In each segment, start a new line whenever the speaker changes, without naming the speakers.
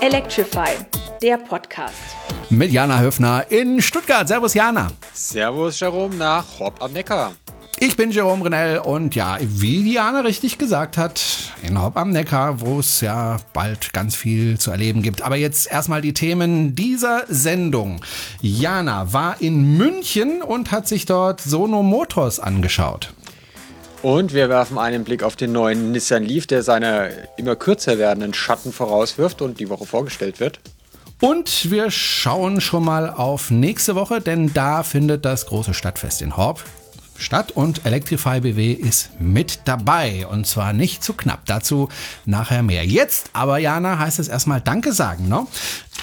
Electrify, der Podcast.
Mit Jana Höfner in Stuttgart. Servus Jana.
Servus Jerome nach Hopp am Neckar.
Ich bin Jerome Renell und ja, wie Diana richtig gesagt hat, in Hopp am Neckar, wo es ja bald ganz viel zu erleben gibt. Aber jetzt erstmal die Themen dieser Sendung. Jana war in München und hat sich dort Sono Motors angeschaut.
Und wir werfen einen Blick auf den neuen Nissan Leaf, der seine immer kürzer werdenden Schatten vorauswirft und die Woche vorgestellt wird.
Und wir schauen schon mal auf nächste Woche, denn da findet das große Stadtfest in Horb statt und Electrify BW ist mit dabei und zwar nicht zu knapp. Dazu nachher mehr. Jetzt aber, Jana, heißt es erstmal Danke sagen, ne?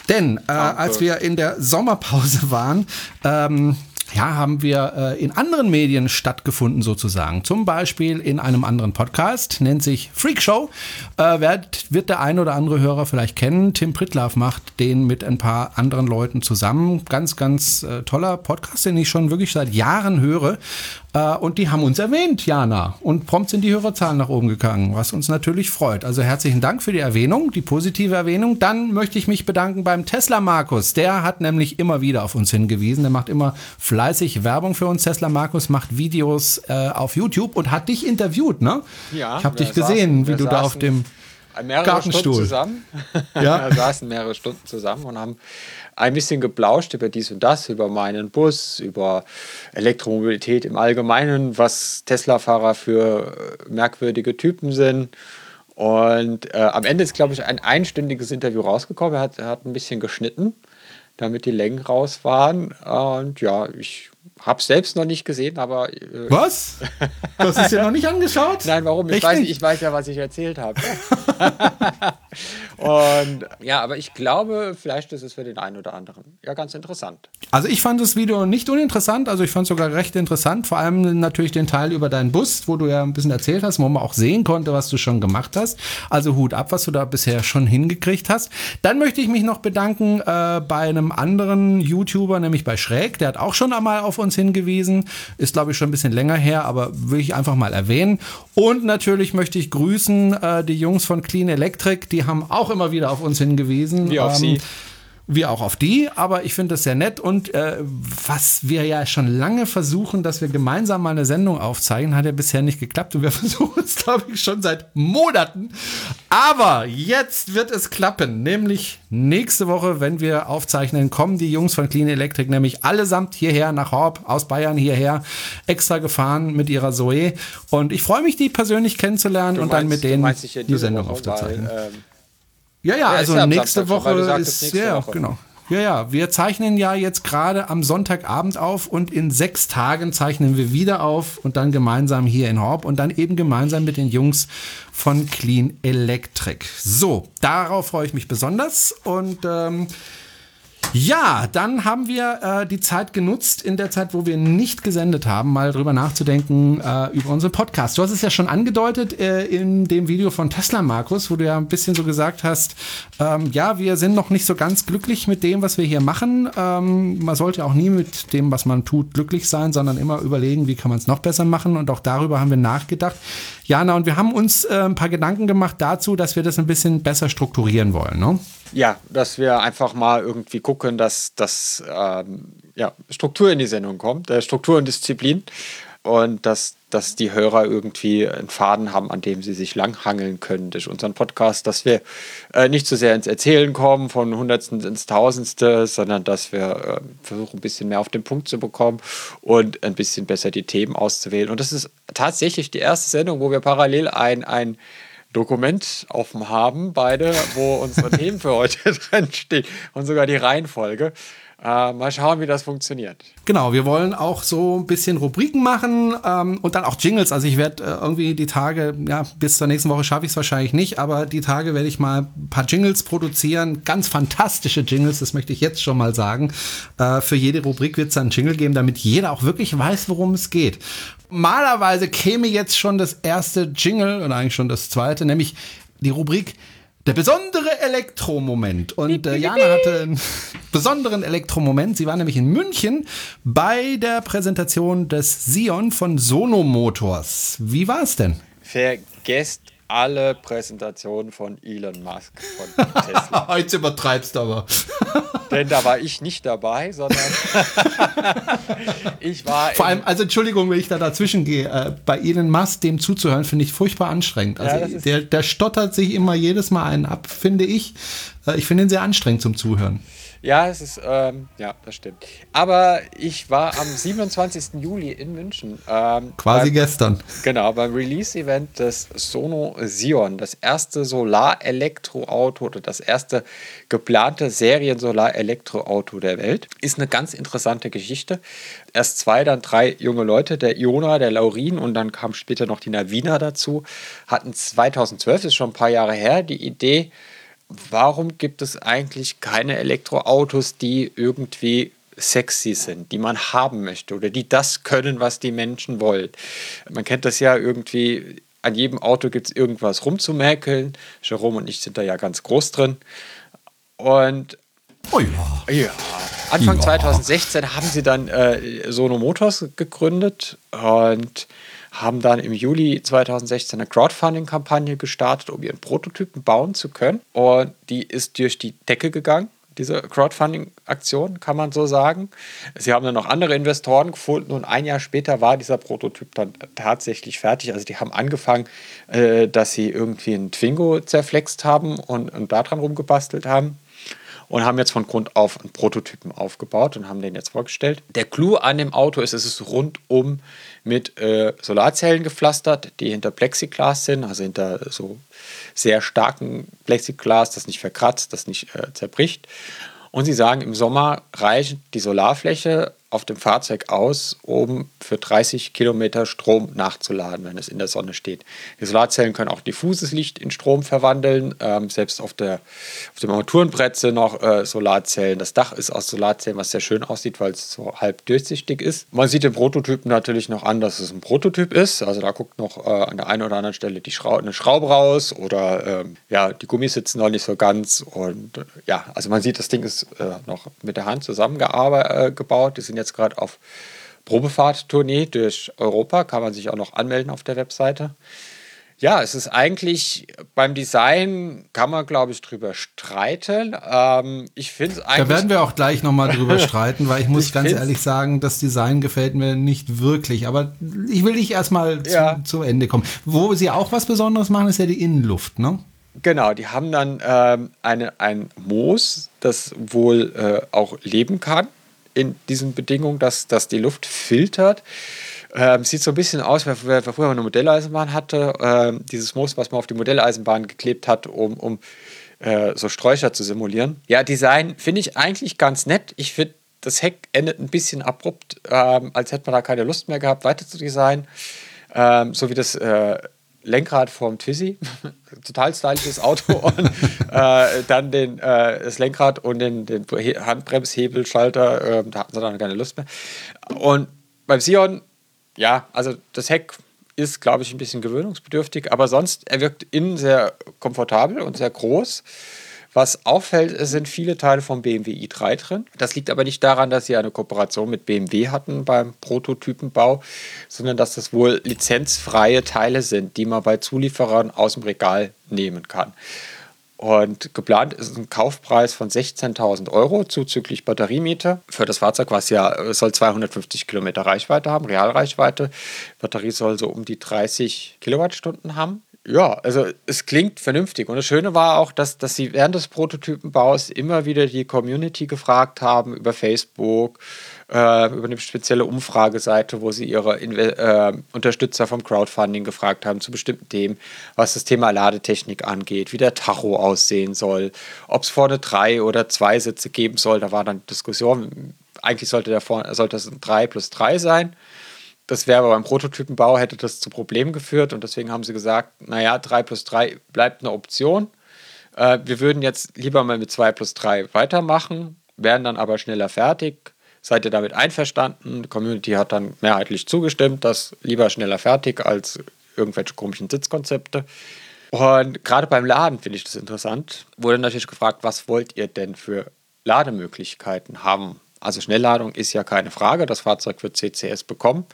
Denn äh, als wir in der Sommerpause waren, ähm, ja, haben wir äh, in anderen Medien stattgefunden sozusagen. Zum Beispiel in einem anderen Podcast, nennt sich Freak Show. Äh, wird, wird der ein oder andere Hörer vielleicht kennen. Tim Pritlaff macht den mit ein paar anderen Leuten zusammen. Ganz, ganz äh, toller Podcast, den ich schon wirklich seit Jahren höre. Äh, und die haben uns erwähnt, Jana. Und prompt sind die Hörerzahlen nach oben gegangen, was uns natürlich freut. Also herzlichen Dank für die Erwähnung, die positive Erwähnung. Dann möchte ich mich bedanken beim Tesla Markus. Der hat nämlich immer wieder auf uns hingewiesen. Der macht immer fleißig Werbung für uns. Tesla Markus macht Videos äh, auf YouTube und hat dich interviewt, ne?
Ja.
Ich habe dich gesehen, wie du da auf dem
mehrere
Gartenstuhl.
Stunden zusammen.
Ja.
wir saßen mehrere Stunden zusammen und haben ein bisschen geplauscht über dies und das, über meinen Bus, über Elektromobilität im Allgemeinen, was Tesla-Fahrer für äh, merkwürdige Typen sind. Und äh, am Ende ist, glaube ich, ein einstündiges Interview rausgekommen. Er hat, er hat ein bisschen geschnitten, damit die Längen raus waren. Und ja, ich habe es selbst noch nicht gesehen, aber. Äh,
Was? Du hast es dir noch nicht angeschaut?
Nein, warum? Ich
Echt
weiß,
nicht?
ich weiß ja, was ich erzählt habe. Und ja, aber ich glaube, vielleicht ist es für den einen oder anderen ja ganz interessant.
Also ich fand das Video nicht uninteressant, also ich fand es sogar recht interessant, vor allem natürlich den Teil über deinen Bus, wo du ja ein bisschen erzählt hast, wo man auch sehen konnte, was du schon gemacht hast. Also Hut ab, was du da bisher schon hingekriegt hast. Dann möchte ich mich noch bedanken äh, bei einem anderen YouTuber, nämlich bei Schräg, der hat auch schon einmal auf uns hingewiesen, ist glaube ich schon ein bisschen länger her, aber will ich einfach mal erwähnen. Und natürlich möchte ich grüßen äh, die Jungs von Clean Electric, die haben auch immer wieder auf uns hingewiesen.
Wie auf Sie.
Wie auch auf die, aber ich finde das sehr nett und äh, was wir ja schon lange versuchen, dass wir gemeinsam mal eine Sendung aufzeigen, hat ja bisher nicht geklappt und wir versuchen es, glaube ich, schon seit Monaten. Aber jetzt wird es klappen, nämlich nächste Woche, wenn wir aufzeichnen, kommen die Jungs von Clean Electric nämlich allesamt hierher nach Horb, aus Bayern hierher, extra gefahren mit ihrer Zoe und ich freue mich, die persönlich kennenzulernen und dann mit
du
denen
meinst sicher
die Sendung
Woche,
aufzuzeichnen.
Weil, ähm,
Ja, ja, also nächste
Samstag schon,
Woche
sagtest,
ist
nächste
ja,
Woche.
genau. Ja, ja, wir zeichnen ja jetzt gerade am Sonntagabend auf und in sechs Tagen zeichnen wir wieder auf und dann gemeinsam hier in Horb und dann eben gemeinsam mit den Jungs von Clean Electric. So, darauf freue ich mich besonders und ähm, ja, dann haben wir äh, die Zeit genutzt, in der Zeit, wo wir nicht gesendet haben, mal drüber nachzudenken äh, über unseren Podcast. Du hast es ja schon angedeutet äh, in dem Video von Tesla, Markus, wo du ja ein bisschen so gesagt hast, ähm, ja, wir sind noch nicht so ganz glücklich mit dem, was wir hier machen. Ähm, man sollte auch nie mit dem, was man tut, glücklich sein, sondern immer überlegen, wie kann man es noch besser machen. Und auch darüber haben wir nachgedacht. Jana, und wir haben uns äh, ein paar Gedanken gemacht dazu, dass wir das ein bisschen besser strukturieren wollen. Ne?
Ja, dass wir einfach mal irgendwie gucken, dass, dass ähm, ja, Struktur in die Sendung kommt, äh, Struktur und Disziplin und dass, dass die Hörer irgendwie einen Faden haben, an dem sie sich langhangeln können durch unseren Podcast, dass wir äh, nicht so sehr ins Erzählen kommen von Hundertsten ins Tausendste, sondern dass wir äh, versuchen, ein bisschen mehr auf den Punkt zu bekommen und ein bisschen besser die Themen auszuwählen. Und das ist tatsächlich die erste Sendung, wo wir parallel ein, ein Dokument offen haben, beide, wo unsere Themen für heute drinstehen und sogar die Reihenfolge. Äh, mal schauen, wie das funktioniert.
Genau, wir wollen auch so ein bisschen Rubriken machen ähm, und dann auch Jingles. Also ich werde äh, irgendwie die Tage, ja, bis zur nächsten Woche schaffe ich es wahrscheinlich nicht, aber die Tage werde ich mal ein paar Jingles produzieren. Ganz fantastische Jingles, das möchte ich jetzt schon mal sagen. Äh, für jede Rubrik wird es einen Jingle geben, damit jeder auch wirklich weiß, worum es geht. Normalerweise käme jetzt schon das erste Jingle und eigentlich schon das zweite, nämlich die Rubrik der besondere Elektromoment. Und äh, Jana hatte einen besonderen Elektromoment. Sie war nämlich in München bei der Präsentation des Sion von Sono Motors. Wie war es denn?
Vergesst alle Präsentationen von Elon Musk von Tesla.
Jetzt übertreibst du aber.
Denn da war ich nicht dabei, sondern ich war.
Vor allem, also Entschuldigung, wenn ich da dazwischen gehe, äh, bei Elon Musk dem zuzuhören, finde ich furchtbar anstrengend. Also
Ja,
der, der stottert sich immer jedes Mal einen ab, finde ich. Äh, ich finde ihn sehr anstrengend zum Zuhören.
Ja, es ist, ähm, ja, das stimmt. Aber ich war am 27. Juli in München. Ähm,
Quasi
beim,
gestern.
Genau, beim Release-Event des Sono Sion, das erste Solar-Elektroauto oder das erste geplante Serien-Solar-Elektroauto der Welt. Ist eine ganz interessante Geschichte. Erst zwei, dann drei junge Leute, der Iona, der Laurin und dann kam später noch die Navina dazu, hatten 2012, das ist schon ein paar Jahre her, die Idee, warum gibt es eigentlich keine Elektroautos, die irgendwie sexy sind, die man haben möchte oder die das können, was die Menschen wollen. Man kennt das ja irgendwie, an jedem Auto gibt es irgendwas rumzumäkeln. Jerome und ich sind da ja ganz groß drin. Und
Oh ja.
ja, Anfang
Ja.
2016 haben sie dann äh, Sono Motors gegründet und haben dann im Juli 2016 eine Crowdfunding-Kampagne gestartet, um ihren Prototypen bauen zu können. Und die ist durch die Decke gegangen, diese Crowdfunding-Aktion, kann man so sagen. Sie haben dann noch andere Investoren gefunden und ein Jahr später war dieser Prototyp dann tatsächlich fertig. Also die haben angefangen, äh, dass sie irgendwie einen Twingo zerflext haben und, daran rumgebastelt haben und haben jetzt von Grund auf einen Prototypen aufgebaut und haben den jetzt vorgestellt. Der Clou an dem Auto ist, es ist rundum mit äh, Solarzellen gepflastert, die hinter Plexiglas sind, also hinter so sehr starken Plexiglas, das nicht verkratzt, das nicht äh, zerbricht. Und sie sagen, im Sommer reicht die Solarfläche auf dem Fahrzeug aus, um für 30 Kilometer Strom nachzuladen, wenn es in der Sonne steht. Die Solarzellen können auch diffuses Licht in Strom verwandeln. Ähm, selbst auf, der, auf dem Armaturenbrett sind noch äh, Solarzellen. Das Dach ist aus Solarzellen, was sehr schön aussieht, weil es so halb durchsichtig ist. Man sieht den Prototypen natürlich noch an, dass es ein Prototyp ist. Also da guckt noch äh, an der einen oder anderen Stelle die Schrau eine Schraube raus oder ähm, ja, die Gummis sitzen noch nicht so ganz. Und äh, ja, also man sieht, das Ding ist äh, noch mit der Hand zusammengebaut. Die sind jetzt gerade auf Probefahrt-Tournee durch Europa. Kann man sich auch noch anmelden auf der Webseite. Ja, es ist eigentlich beim Design kann man, glaube ich, drüber streiten. Ähm, ich finde es eigentlich.
Da werden wir auch gleich nochmal drüber streiten, weil ich muss
Ich
ganz ehrlich sagen, das Design gefällt mir nicht wirklich. Aber ich will nicht erstmal zu,
Ja.
zu Ende kommen. Wo sie auch was Besonderes machen, ist ja die Innenluft, ne?
Genau, die haben dann ähm, eine, ein Moos, das wohl äh, auch leben kann in diesen Bedingungen, dass, dass die Luft filtert. Ähm, sieht so ein bisschen aus, wie wer früher eine Modelleisenbahn hatte. Ähm, dieses Moos, was man auf die Modelleisenbahn geklebt hat, um, um äh, so Sträucher zu simulieren. Ja, Design finde ich eigentlich ganz nett. Ich finde, das Heck endet ein bisschen abrupt, ähm, als hätte man da keine Lust mehr gehabt, weiter zu designen. Ähm, so wie das äh, Lenkrad vom Twizy. Total stylisches Auto. und äh, dann den, äh, das Lenkrad und den, den He- Handbremshebelschalter. Äh, da hatten sie dann keine Lust mehr. Und beim Sion, ja, also das Heck ist, glaube ich, ein bisschen gewöhnungsbedürftig, aber sonst, er wirkt innen sehr komfortabel und sehr groß. Was auffällt, es sind viele Teile vom BMW i3 drin. Das liegt aber nicht daran, dass sie eine Kooperation mit BMW hatten beim Prototypenbau, sondern dass das wohl lizenzfreie Teile sind, die man bei Zulieferern aus dem Regal nehmen kann. Und geplant ist ein Kaufpreis von 16.000 Euro zuzüglich Batteriemiete für das Fahrzeug, was ja soll 250 Kilometer Reichweite haben, Realreichweite. Batterie soll so um die 30 Kilowattstunden haben. Ja, also es klingt vernünftig. Und das Schöne war auch, dass, dass sie während des Prototypenbaus immer wieder die Community gefragt haben über Facebook, äh, über eine spezielle Umfrageseite, wo sie ihre Inve äh, Unterstützer vom Crowdfunding gefragt haben zu bestimmten Themen, was das Thema Ladetechnik angeht, wie der Tacho aussehen soll, ob es vorne drei oder zwei Sitze geben soll. Da war dann Diskussion. Eigentlich sollte, der vorne, sollte es ein 3 plus 3 sein. Das wäre aber beim Prototypenbau, hätte das zu Problemen geführt und deswegen haben sie gesagt, naja, 3 plus 3 bleibt eine Option. Äh, wir würden jetzt lieber mal mit 2 plus 3 weitermachen, wären dann aber schneller fertig. Seid ihr damit einverstanden? Die Community hat dann mehrheitlich zugestimmt, dass lieber schneller fertig als irgendwelche komischen Sitzkonzepte. Und gerade beim Laden finde ich das interessant. Wurde natürlich gefragt, was wollt ihr denn für Lademöglichkeiten haben? Also Schnellladung ist ja keine Frage. Das Fahrzeug wird CCS bekommen.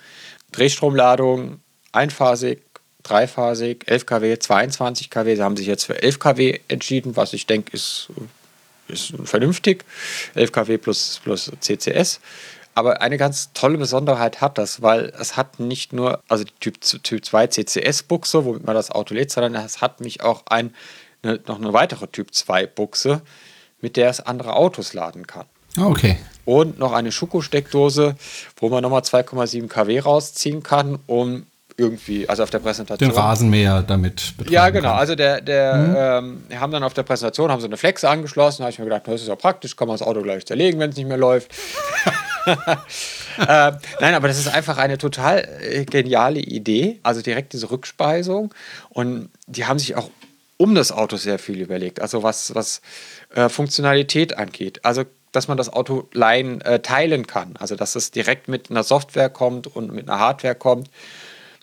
Drehstromladung, einphasig, dreiphasig, 11 kW, 22 kW. Sie haben sich jetzt für 11 kW entschieden, was ich denke, ist, ist vernünftig. 11 kW plus, plus CCS. Aber eine ganz tolle Besonderheit hat das, weil es hat nicht nur, also die Typ, typ 2 CCS-Buchse, womit man das Auto lädt, sondern es hat mich auch ein, eine, noch eine weitere Typ 2-Buchse, mit der es andere Autos laden kann.
Ah, okay.
Und noch eine Schuko-Steckdose, wo man nochmal 2,7 kW rausziehen kann, um irgendwie, also auf der Präsentation.
Den Rasenmäher damit
Ja, genau. Kann. Also der, der, mhm. ähm, haben dann auf der Präsentation haben so eine Flex angeschlossen. Da habe ich mir gedacht, das ist ja praktisch, kann man das Auto gleich zerlegen, wenn es nicht mehr läuft. äh, nein, aber das ist einfach eine total äh, geniale Idee. Also direkt diese Rückspeisung. Und die haben sich auch um das Auto sehr viel überlegt. Also was, was äh, Funktionalität angeht. Also dass man das Auto leihen, äh, teilen kann. Also dass es direkt mit einer Software kommt und mit einer Hardware kommt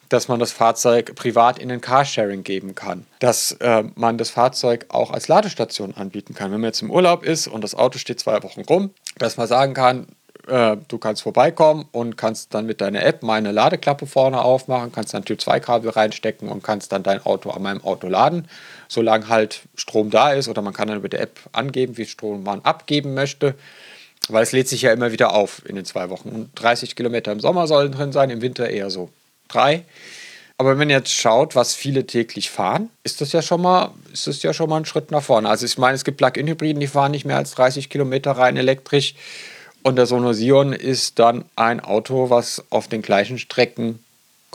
dass man das Fahrzeug privat in den Carsharing geben kann, dass äh, man das Fahrzeug auch als Ladestation anbieten kann. Wenn man jetzt im Urlaub ist und das Auto steht zwei Wochen rum, dass man sagen kann, äh, du kannst vorbeikommen und kannst dann mit deiner App meine Ladeklappe vorne aufmachen, kannst dann Typ 2 Kabel reinstecken und kannst dann dein Auto an meinem Auto laden, solange halt Strom da ist oder man kann dann über die App angeben, wie Strom man abgeben möchte. Weil es lädt sich ja immer wieder auf in den zwei Wochen. Und 30 Kilometer im Sommer sollen drin sein, im Winter eher so drei. Aber wenn man jetzt schaut, was viele täglich fahren, ist das ja schon mal, ist das ja schon mal ein Schritt nach vorne. Also ich meine, es gibt Plug-in-Hybriden, die fahren nicht mehr als 30 Kilometer rein elektrisch. Und der Sono Sion ist dann ein Auto, was auf den gleichen Strecken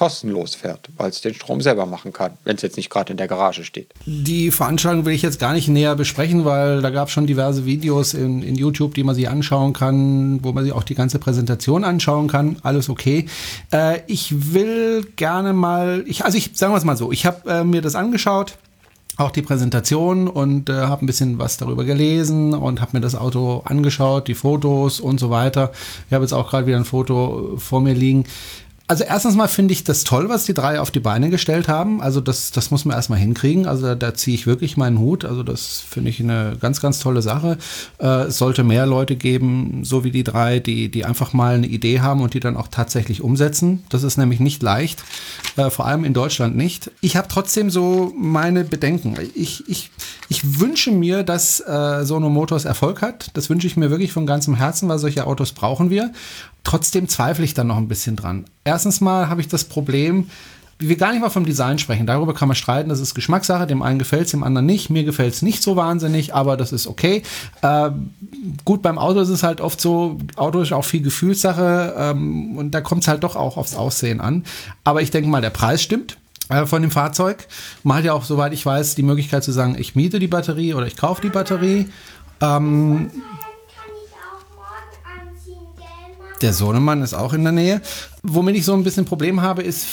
kostenlos fährt, weil es den Strom selber machen kann, wenn es jetzt nicht gerade in der Garage steht.
Die Veranstaltung will ich jetzt gar nicht näher besprechen, weil da gab es schon diverse Videos in, in YouTube, die man sich anschauen kann, wo man sich auch die ganze Präsentation anschauen kann. Alles okay. Äh, ich will gerne mal, ich, also ich sagen wir es mal so, ich habe äh, mir das angeschaut auch die Präsentation und äh, habe ein bisschen was darüber gelesen und habe mir das Auto angeschaut, die Fotos und so weiter. Ich habe jetzt auch gerade wieder ein Foto vor mir liegen. Also erstens mal finde ich das toll, was die drei auf die Beine gestellt haben. Also das, das muss man erstmal hinkriegen. Also da, da ziehe ich wirklich meinen Hut. Also das finde ich eine ganz, ganz tolle Sache. Äh, es sollte mehr Leute geben, so wie die drei, die, die einfach mal eine Idee haben und die dann auch tatsächlich umsetzen. Das ist nämlich nicht leicht, äh, vor allem in Deutschland nicht. Ich habe trotzdem so meine Bedenken. Ich, ich, ich wünsche mir, dass äh, Sono Motors Erfolg hat. Das wünsche ich mir wirklich von ganzem Herzen, weil solche Autos brauchen wir. Trotzdem zweifle ich dann noch ein bisschen dran. Erstens mal habe ich das Problem, wie wir gar nicht mal vom Design sprechen. Darüber kann man streiten, das ist Geschmackssache. Dem einen gefällt es, dem anderen nicht. Mir gefällt es nicht so wahnsinnig, aber das ist okay. Äh, gut, beim Auto ist es halt oft so, Auto ist auch viel Gefühlssache ähm, und da kommt es halt doch auch aufs Aussehen an. Aber ich denke mal, der Preis stimmt äh, von dem Fahrzeug. Man hat ja auch, soweit ich weiß, die Möglichkeit zu sagen, ich miete die Batterie oder ich kaufe die Batterie. Ähm, Der Sohnemann ist auch in der Nähe. Womit ich so ein bisschen Problem habe, ist,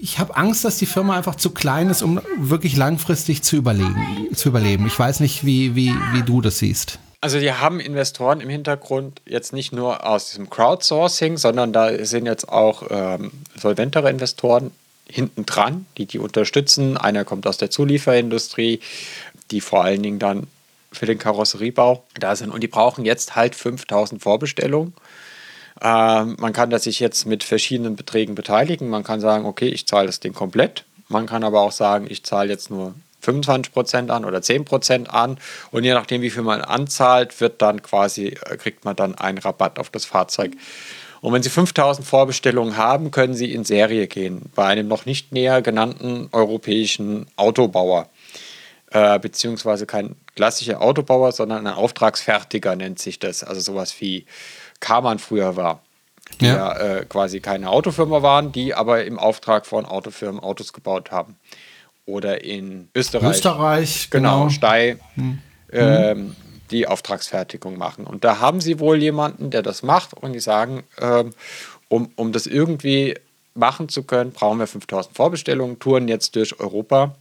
ich habe Angst, dass die Firma einfach zu klein ist, um wirklich langfristig zu überlegen, zu überleben. Ich weiß nicht, wie, wie, wie du das siehst.
Also die haben Investoren im Hintergrund jetzt nicht nur aus diesem Crowdsourcing, sondern da sind jetzt auch ähm, solventere Investoren hinten dran, die die unterstützen. Einer kommt aus der Zulieferindustrie, die vor allen Dingen dann für den Karosseriebau da sind. Und die brauchen jetzt halt 5000 Vorbestellungen. Äh, man kann das sich jetzt mit verschiedenen Beträgen beteiligen. Man kann sagen, okay, ich zahle das Ding komplett. Man kann aber auch sagen, ich zahle jetzt nur 25% an oder 10% an. Und je nachdem, wie viel man anzahlt, wird dann quasi, äh, kriegt man dann einen Rabatt auf das Fahrzeug. Und wenn Sie 5000 Vorbestellungen haben, können Sie in Serie gehen bei einem noch nicht näher genannten europäischen Autobauer. Äh, beziehungsweise kein klassischer Autobauer, sondern ein Auftragsfertiger nennt sich das. Also sowas wie Kaman früher war. Die ja, ja äh, quasi keine Autofirma waren, die aber im Auftrag von Autofirmen Autos gebaut haben. Oder in Österreich.
Österreich,
genau. genau Stey. Hm. Ähm, die Auftragsfertigung machen. Und da haben sie wohl jemanden, der das macht und die sagen, ähm, um, um das irgendwie machen zu können, brauchen wir 5000 Vorbestellungen, touren jetzt durch Europa.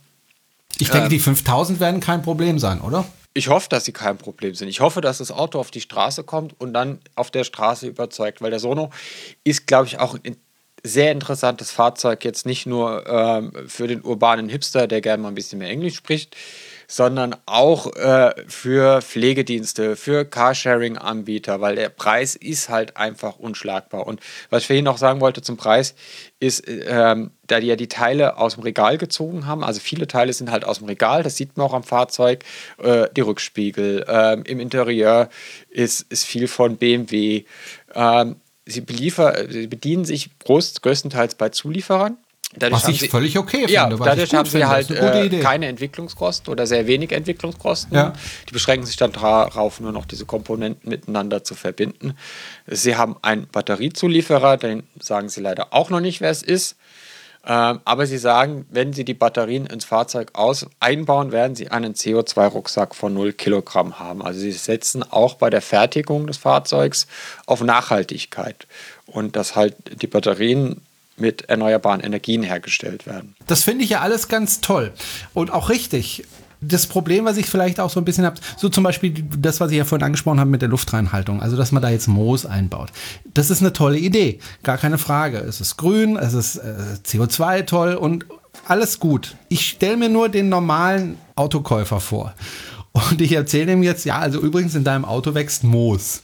Ich denke, ähm, die 5000 werden kein Problem sein, oder?
Ich hoffe, dass sie kein Problem sind. Ich hoffe, dass das Auto auf die Straße kommt und dann auf der Straße überzeugt, weil der Sono ist, glaube ich, auch ein sehr interessantes Fahrzeug, jetzt nicht nur ähm, für den urbanen Hipster, der gerne mal ein bisschen mehr Englisch spricht, sondern auch äh, für Pflegedienste, für Carsharing-Anbieter, weil der Preis ist halt einfach unschlagbar. Und was ich vorhin noch sagen wollte zum Preis, ist, ähm, da die ja die Teile aus dem Regal gezogen haben, also viele Teile sind halt aus dem Regal, das sieht man auch am Fahrzeug, äh, die Rückspiegel, äh, im Interieur ist, ist viel von BMW. Ähm, sie, beliefer, sie bedienen sich groß, größtenteils bei Zulieferern.
Dadurch was ich sie, völlig okay
finde. Ja, dadurch haben sie halt äh, keine Entwicklungskosten oder sehr wenig Entwicklungskosten. Ja. Die beschränken sich dann darauf, nur noch diese Komponenten miteinander zu verbinden. Sie haben einen Batteriezulieferer, den sagen sie leider auch noch nicht, wer es ist. Ähm, aber sie sagen, wenn sie die Batterien ins Fahrzeug aus einbauen, werden sie einen CO2-Rucksack von 0 Kilogramm haben. Also sie setzen auch bei der Fertigung des Fahrzeugs auf Nachhaltigkeit und dass halt die Batterien mit erneuerbaren Energien hergestellt werden.
Das finde ich ja alles ganz toll und auch richtig. Das Problem, was ich vielleicht auch so ein bisschen habe, so zum Beispiel das, was ich ja vorhin angesprochen habe mit der Luftreinhaltung, also dass man da jetzt Moos einbaut. Das ist eine tolle Idee, gar keine Frage. Es ist grün, es ist äh, CO2 toll und alles gut. Ich stelle mir nur den normalen Autokäufer vor. Und ich erzähle ihm jetzt, ja, also übrigens in deinem Auto wächst Moos.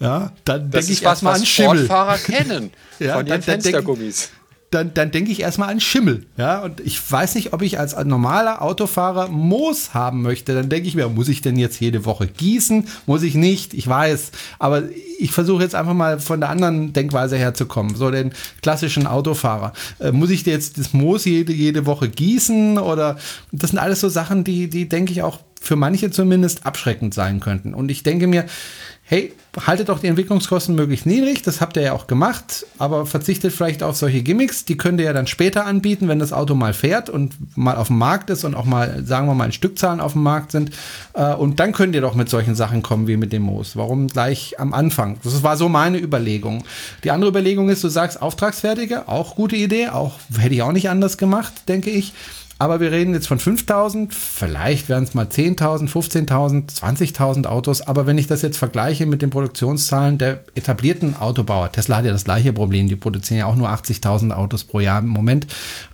Ja, dann denke ich erstmal an Schimmel.
Fahrer kennen ja, von
ihren dann, Fenstergummis. Dann, dann denke ich erstmal an Schimmel. Ja, und ich weiß nicht, ob ich als normaler Autofahrer Moos haben möchte. Dann denke ich mir, muss ich denn jetzt jede Woche gießen? Muss ich nicht, ich weiß. Aber ich versuche jetzt einfach mal von der anderen Denkweise herzukommen. So den klassischen Autofahrer. Äh, muss ich jetzt das Moos jede, jede Woche gießen? Oder das sind alles so Sachen, die, die denke ich auch für manche zumindest abschreckend sein könnten. Und ich denke mir, hey, haltet doch die Entwicklungskosten möglichst niedrig, das habt ihr ja auch gemacht, aber verzichtet vielleicht auf solche Gimmicks, die könnt ihr ja dann später anbieten, wenn das Auto mal fährt und mal auf dem Markt ist und auch mal, sagen wir mal, in Stückzahlen auf dem Markt sind. Äh, und dann könnt ihr doch mit solchen Sachen kommen wie mit dem Moos. Warum gleich am Anfang? Das war so meine Überlegung. Die andere Überlegung ist, du sagst Auftragsfertige, auch gute Idee, auch hätte ich auch nicht anders gemacht, denke ich. Aber wir reden jetzt von 5000, vielleicht werden es mal 10.000, 15.000, 20.000 Autos. Aber wenn ich das jetzt vergleiche mit den Produktionszahlen der etablierten Autobauer, Tesla hat ja das gleiche Problem, die produzieren ja auch nur 80.000 Autos pro Jahr im Moment.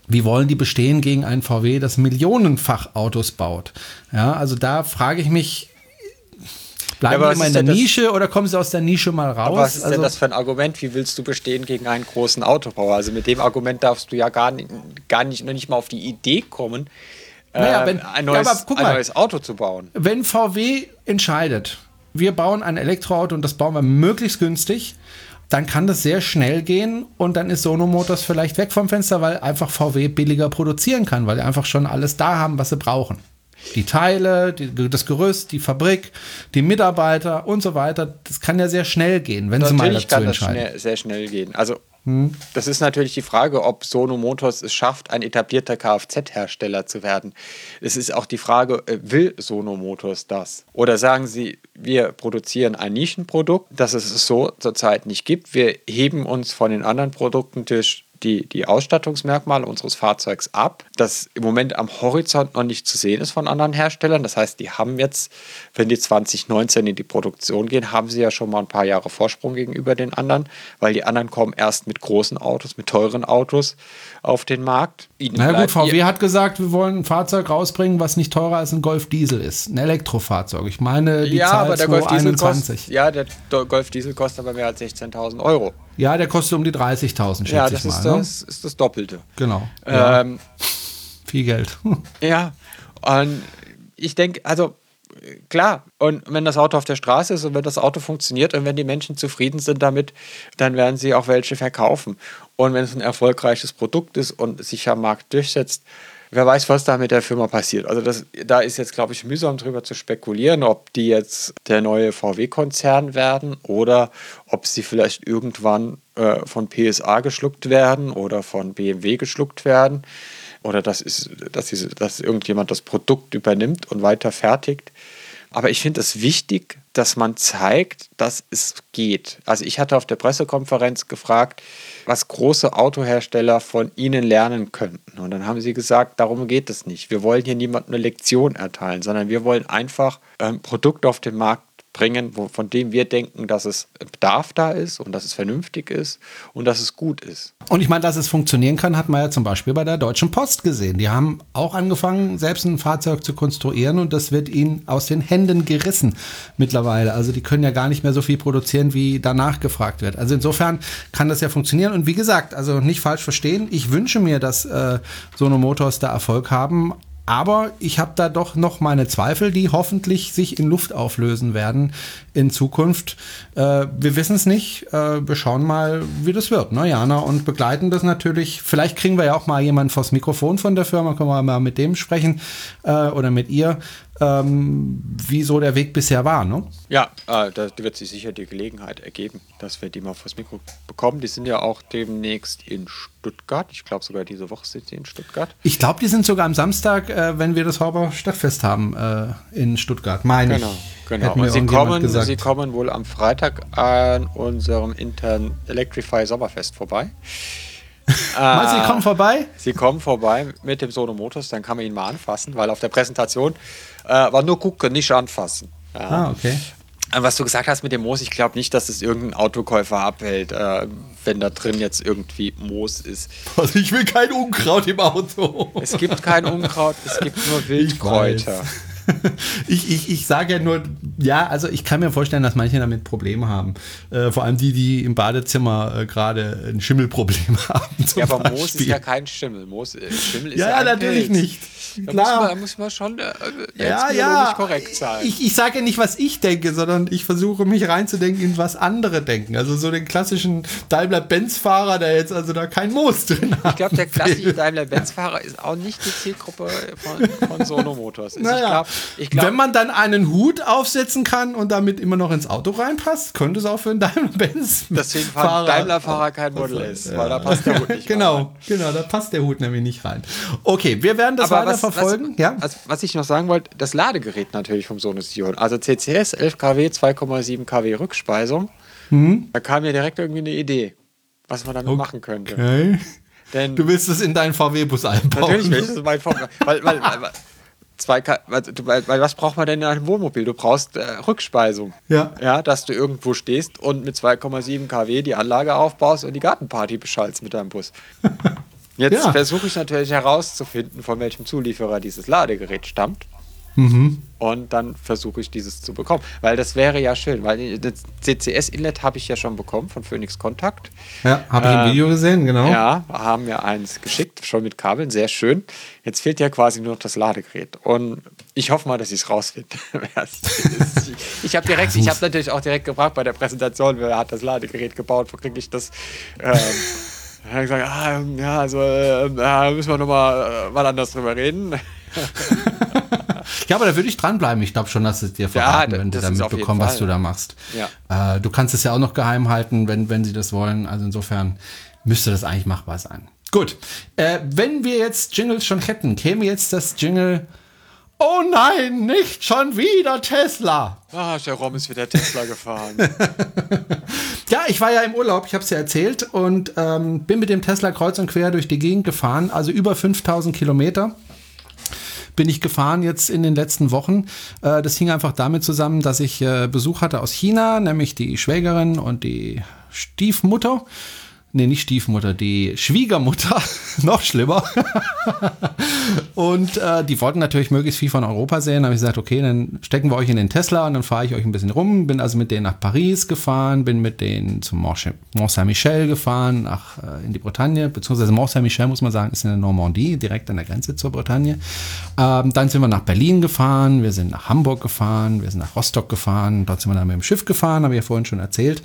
Wie wollen die bestehen gegen einen VW, das millionenfach Autos baut? Ja, also da frage ich mich, Bleiben ja, die immer in der Nische das, oder kommen sie aus der Nische mal raus? Aber
was ist also, denn das für ein Argument? Wie willst du bestehen gegen einen großen Autobauer? Also mit dem Argument darfst du ja gar nicht, gar nicht, noch nicht mal auf die Idee kommen, naja, äh, wenn, ein, neues, ja, ein mal, neues Auto zu bauen.
Wenn VW entscheidet, wir bauen ein Elektroauto und das bauen wir möglichst günstig, dann kann das sehr schnell gehen und dann ist Sono Motors vielleicht weg vom Fenster, weil einfach VW billiger produzieren kann, weil die einfach schon alles da haben, was sie brauchen. Die Teile, die, das Gerüst, die Fabrik, die Mitarbeiter und so weiter. Das kann ja sehr schnell gehen, wenn
Natürlich
sie mal dazu
kann
entscheiden.
das schnell, sehr schnell gehen. Also hm. das ist natürlich die Frage, ob Sono Motors es schafft, ein etablierter Kfz-Hersteller zu werden. Es ist auch die Frage, äh, will Sono Motors das? Oder sagen sie, wir produzieren ein Nischenprodukt, das es so zurzeit nicht gibt. Wir heben uns von den anderen Produkten durch die, die Ausstattungsmerkmale unseres Fahrzeugs ab, das im Moment am Horizont noch nicht zu sehen ist von anderen Herstellern. Das heißt, die haben jetzt, wenn die 2019 in die Produktion gehen, haben sie ja schon mal ein paar Jahre Vorsprung gegenüber den anderen, weil die anderen kommen erst mit großen Autos, mit teuren Autos auf den Markt.
Ihnen Na gut, VW hat gesagt, wir wollen ein Fahrzeug rausbringen, was nicht teurer als ein Golf Diesel ist. Ein Elektrofahrzeug. Ich meine, die
ja,
Zahl
aber der Golf Diesel kostet, Ja, der Golf Diesel kostet aber mehr als 16.000 Euro.
Ja, der kostet um die 30.000, schätze
ja, das
ich
ist
mal.
Das ne? ist das Doppelte.
Genau.
Ähm,
ja. Viel Geld.
ja, und ich denke, also klar, und wenn das Auto auf der Straße ist und wenn das Auto funktioniert und wenn die Menschen zufrieden sind damit, dann werden sie auch welche verkaufen. Und wenn es ein erfolgreiches Produkt ist und sich am Markt durchsetzt, wer weiß, was da mit der Firma passiert. Also das, da ist jetzt, glaube ich, mühsam drüber zu spekulieren, ob die jetzt der neue VW-Konzern werden oder ob sie vielleicht irgendwann äh, von PSA geschluckt werden oder von BMW geschluckt werden oder dass, ist, dass, diese, dass irgendjemand das Produkt übernimmt und weiter fertigt. Aber ich finde es wichtig, dass man zeigt, dass es geht. Also ich hatte auf der Pressekonferenz gefragt, was große Autohersteller von ihnen lernen könnten. Und dann haben sie gesagt, darum geht es nicht. Wir wollen hier niemandem eine Lektion erteilen, sondern wir wollen einfach ein Produkt auf den Markt bringen, wo, von dem wir denken, dass es Bedarf da ist und dass es vernünftig ist und dass es gut ist.
Und ich meine, dass es funktionieren kann, hat man ja zum Beispiel bei der Deutschen Post gesehen. Die haben auch angefangen, selbst ein Fahrzeug zu konstruieren und das wird ihnen aus den Händen gerissen mittlerweile. Also die können ja gar nicht mehr so viel produzieren, wie danach gefragt wird. Also insofern kann das ja funktionieren. Und wie gesagt, also nicht falsch verstehen, ich wünsche mir, dass äh, Sono Motors da Erfolg haben. Aber ich habe da doch noch meine Zweifel, die hoffentlich sich in Luft auflösen werden in Zukunft. Äh, wir wissen es nicht. Äh, wir schauen mal, wie das wird, ne, Jana? Und begleiten das natürlich. Vielleicht kriegen wir ja auch mal jemanden vors Mikrofon von der Firma, können wir mal mit dem sprechen äh, oder mit ihr ähm, wie so der Weg bisher war. Ne?
Ja, äh, da wird sich sicher die Gelegenheit ergeben, dass wir die mal fürs Mikro bekommen. Die sind ja auch demnächst in Stuttgart. Ich glaube sogar diese Woche sind sie in Stuttgart.
Ich glaube, die sind sogar am Samstag, äh, wenn wir das Horber Stadtfest haben äh, in Stuttgart, meine
genau,
ich.
Genau, und sie kommen, sie kommen wohl am Freitag an unserem internen Electrify Sommerfest vorbei.
Meinst du, sie kommen vorbei?
Sie kommen vorbei mit dem Sono Motors, dann kann man ihn mal anfassen, weil auf der Präsentation äh, war nur gucken, nicht anfassen.
Ja. Ah, okay.
Was du gesagt hast mit dem Moos, ich glaube nicht, dass es irgendein Autokäufer abhält, äh, wenn da drin jetzt irgendwie Moos ist.
Also ich will kein Unkraut im Auto.
Es gibt kein Unkraut, es gibt nur Wildkräuter.
ich, ich, ich sage ja nur, ja, also ich kann mir vorstellen, dass manche damit Probleme haben. Äh, vor allem die, die im Badezimmer äh, gerade ein Schimmelproblem haben.
Ja, aber Beispiel. Moos ist ja kein Schimmel. Moos, äh, Schimmel ist
ja, ja natürlich Pilz. nicht.
Da Klar. Muss man, muss man schon äh, ja, ja. korrekt sein.
Ich, ich sage ja nicht, was ich denke, sondern ich versuche mich reinzudenken in was andere denken. Also so den klassischen Daimler-Benz-Fahrer, der jetzt also da kein Moos drin hat.
Ich glaube, der klassische Daimler-Benz-Fahrer ist auch nicht die Zielgruppe von, von Sono Motors.
Naja. Glaub, Wenn man dann einen Hut aufsetzen kann und damit immer noch ins Auto reinpasst, könnte es auch für einen Daimler-Benz.
Deswegen Fahrer Daimler-Fahrer kein Model ist, weil da passt der Hut nicht
Genau, rein. genau, da passt der Hut nämlich nicht rein. Okay, wir werden das Aber weiter was, verfolgen.
Was, ja? Also, was ich noch sagen wollte, das Ladegerät natürlich vom Sonos Sion. Also CCS 11 kW, 2,7 kW Rückspeisung. Mhm. Da kam mir direkt irgendwie eine Idee, was man damit okay. machen könnte.
Denn du willst es in deinen VW-Bus einbauen.
Natürlich will ich es in meinen VW. weil, weil, weil, zwei, weil, weil was braucht man denn in einem Wohnmobil? Du brauchst äh, Rückspeisung.
Ja.
Ja, dass du irgendwo stehst und mit 2,7 kW die Anlage aufbaust und die Gartenparty beschallst mit deinem Bus. Jetzt ja. versuche ich natürlich herauszufinden, von welchem Zulieferer dieses Ladegerät stammt. Mhm. Und dann versuche ich dieses zu bekommen. Weil das wäre ja schön, weil das CCS-Inlet habe ich ja schon bekommen von Phoenix Contact.
Ja, habe ich im äh, Video gesehen, genau.
Ja, haben mir eins geschickt, schon mit Kabeln, sehr schön. Jetzt fehlt ja quasi nur noch das Ladegerät. Und ich hoffe mal, dass ich es rausfinde. ich habe direkt, ich habe natürlich auch direkt gefragt bei der Präsentation, wer hat das Ladegerät gebaut, wo kriege ich das? Ähm, er hat gesagt, ah, ja, also äh, müssen wir nochmal äh, mal anders drüber reden.
ja, aber da würde ich dranbleiben. Ich glaube schon, dass es dir verraten, ja, wenn sie da mitbekommen, was du da machst. Ja. Äh, du kannst es ja auch noch geheim halten, wenn, wenn sie das wollen. Also insofern müsste das eigentlich machbar sein. Gut. Äh, wenn wir jetzt Jingles schon hätten, käme jetzt das Jingle Oh nein, nicht schon wieder Tesla.
Ah, Jerome ist wieder Tesla gefahren.
ja, ich war ja im Urlaub, ich habe es ja erzählt und ähm, bin mit dem Tesla kreuz und quer durch die Gegend gefahren, also über 5000 Kilometer bin ich gefahren jetzt in den letzten Wochen. Äh, das hing einfach damit zusammen, dass ich äh, Besuch hatte aus China, nämlich die Schwägerin und die Stiefmutter nee, nicht Stiefmutter, die Schwiegermutter, noch schlimmer. und äh, die wollten natürlich möglichst viel von Europa sehen. Da habe ich gesagt, okay, dann stecken wir euch in den Tesla und dann fahre ich euch ein bisschen rum. Bin also mit denen nach Paris gefahren, bin mit denen zum Mont Saint-Michel gefahren, nach, äh, in die Bretagne, beziehungsweise Mont Saint-Michel, muss man sagen, ist in der Normandie, direkt an der Grenze zur Bretagne. Ähm, dann sind wir nach Berlin gefahren, wir sind nach Hamburg gefahren, wir sind nach Rostock gefahren, dort sind wir dann mit dem Schiff gefahren, habe ich ja vorhin schon erzählt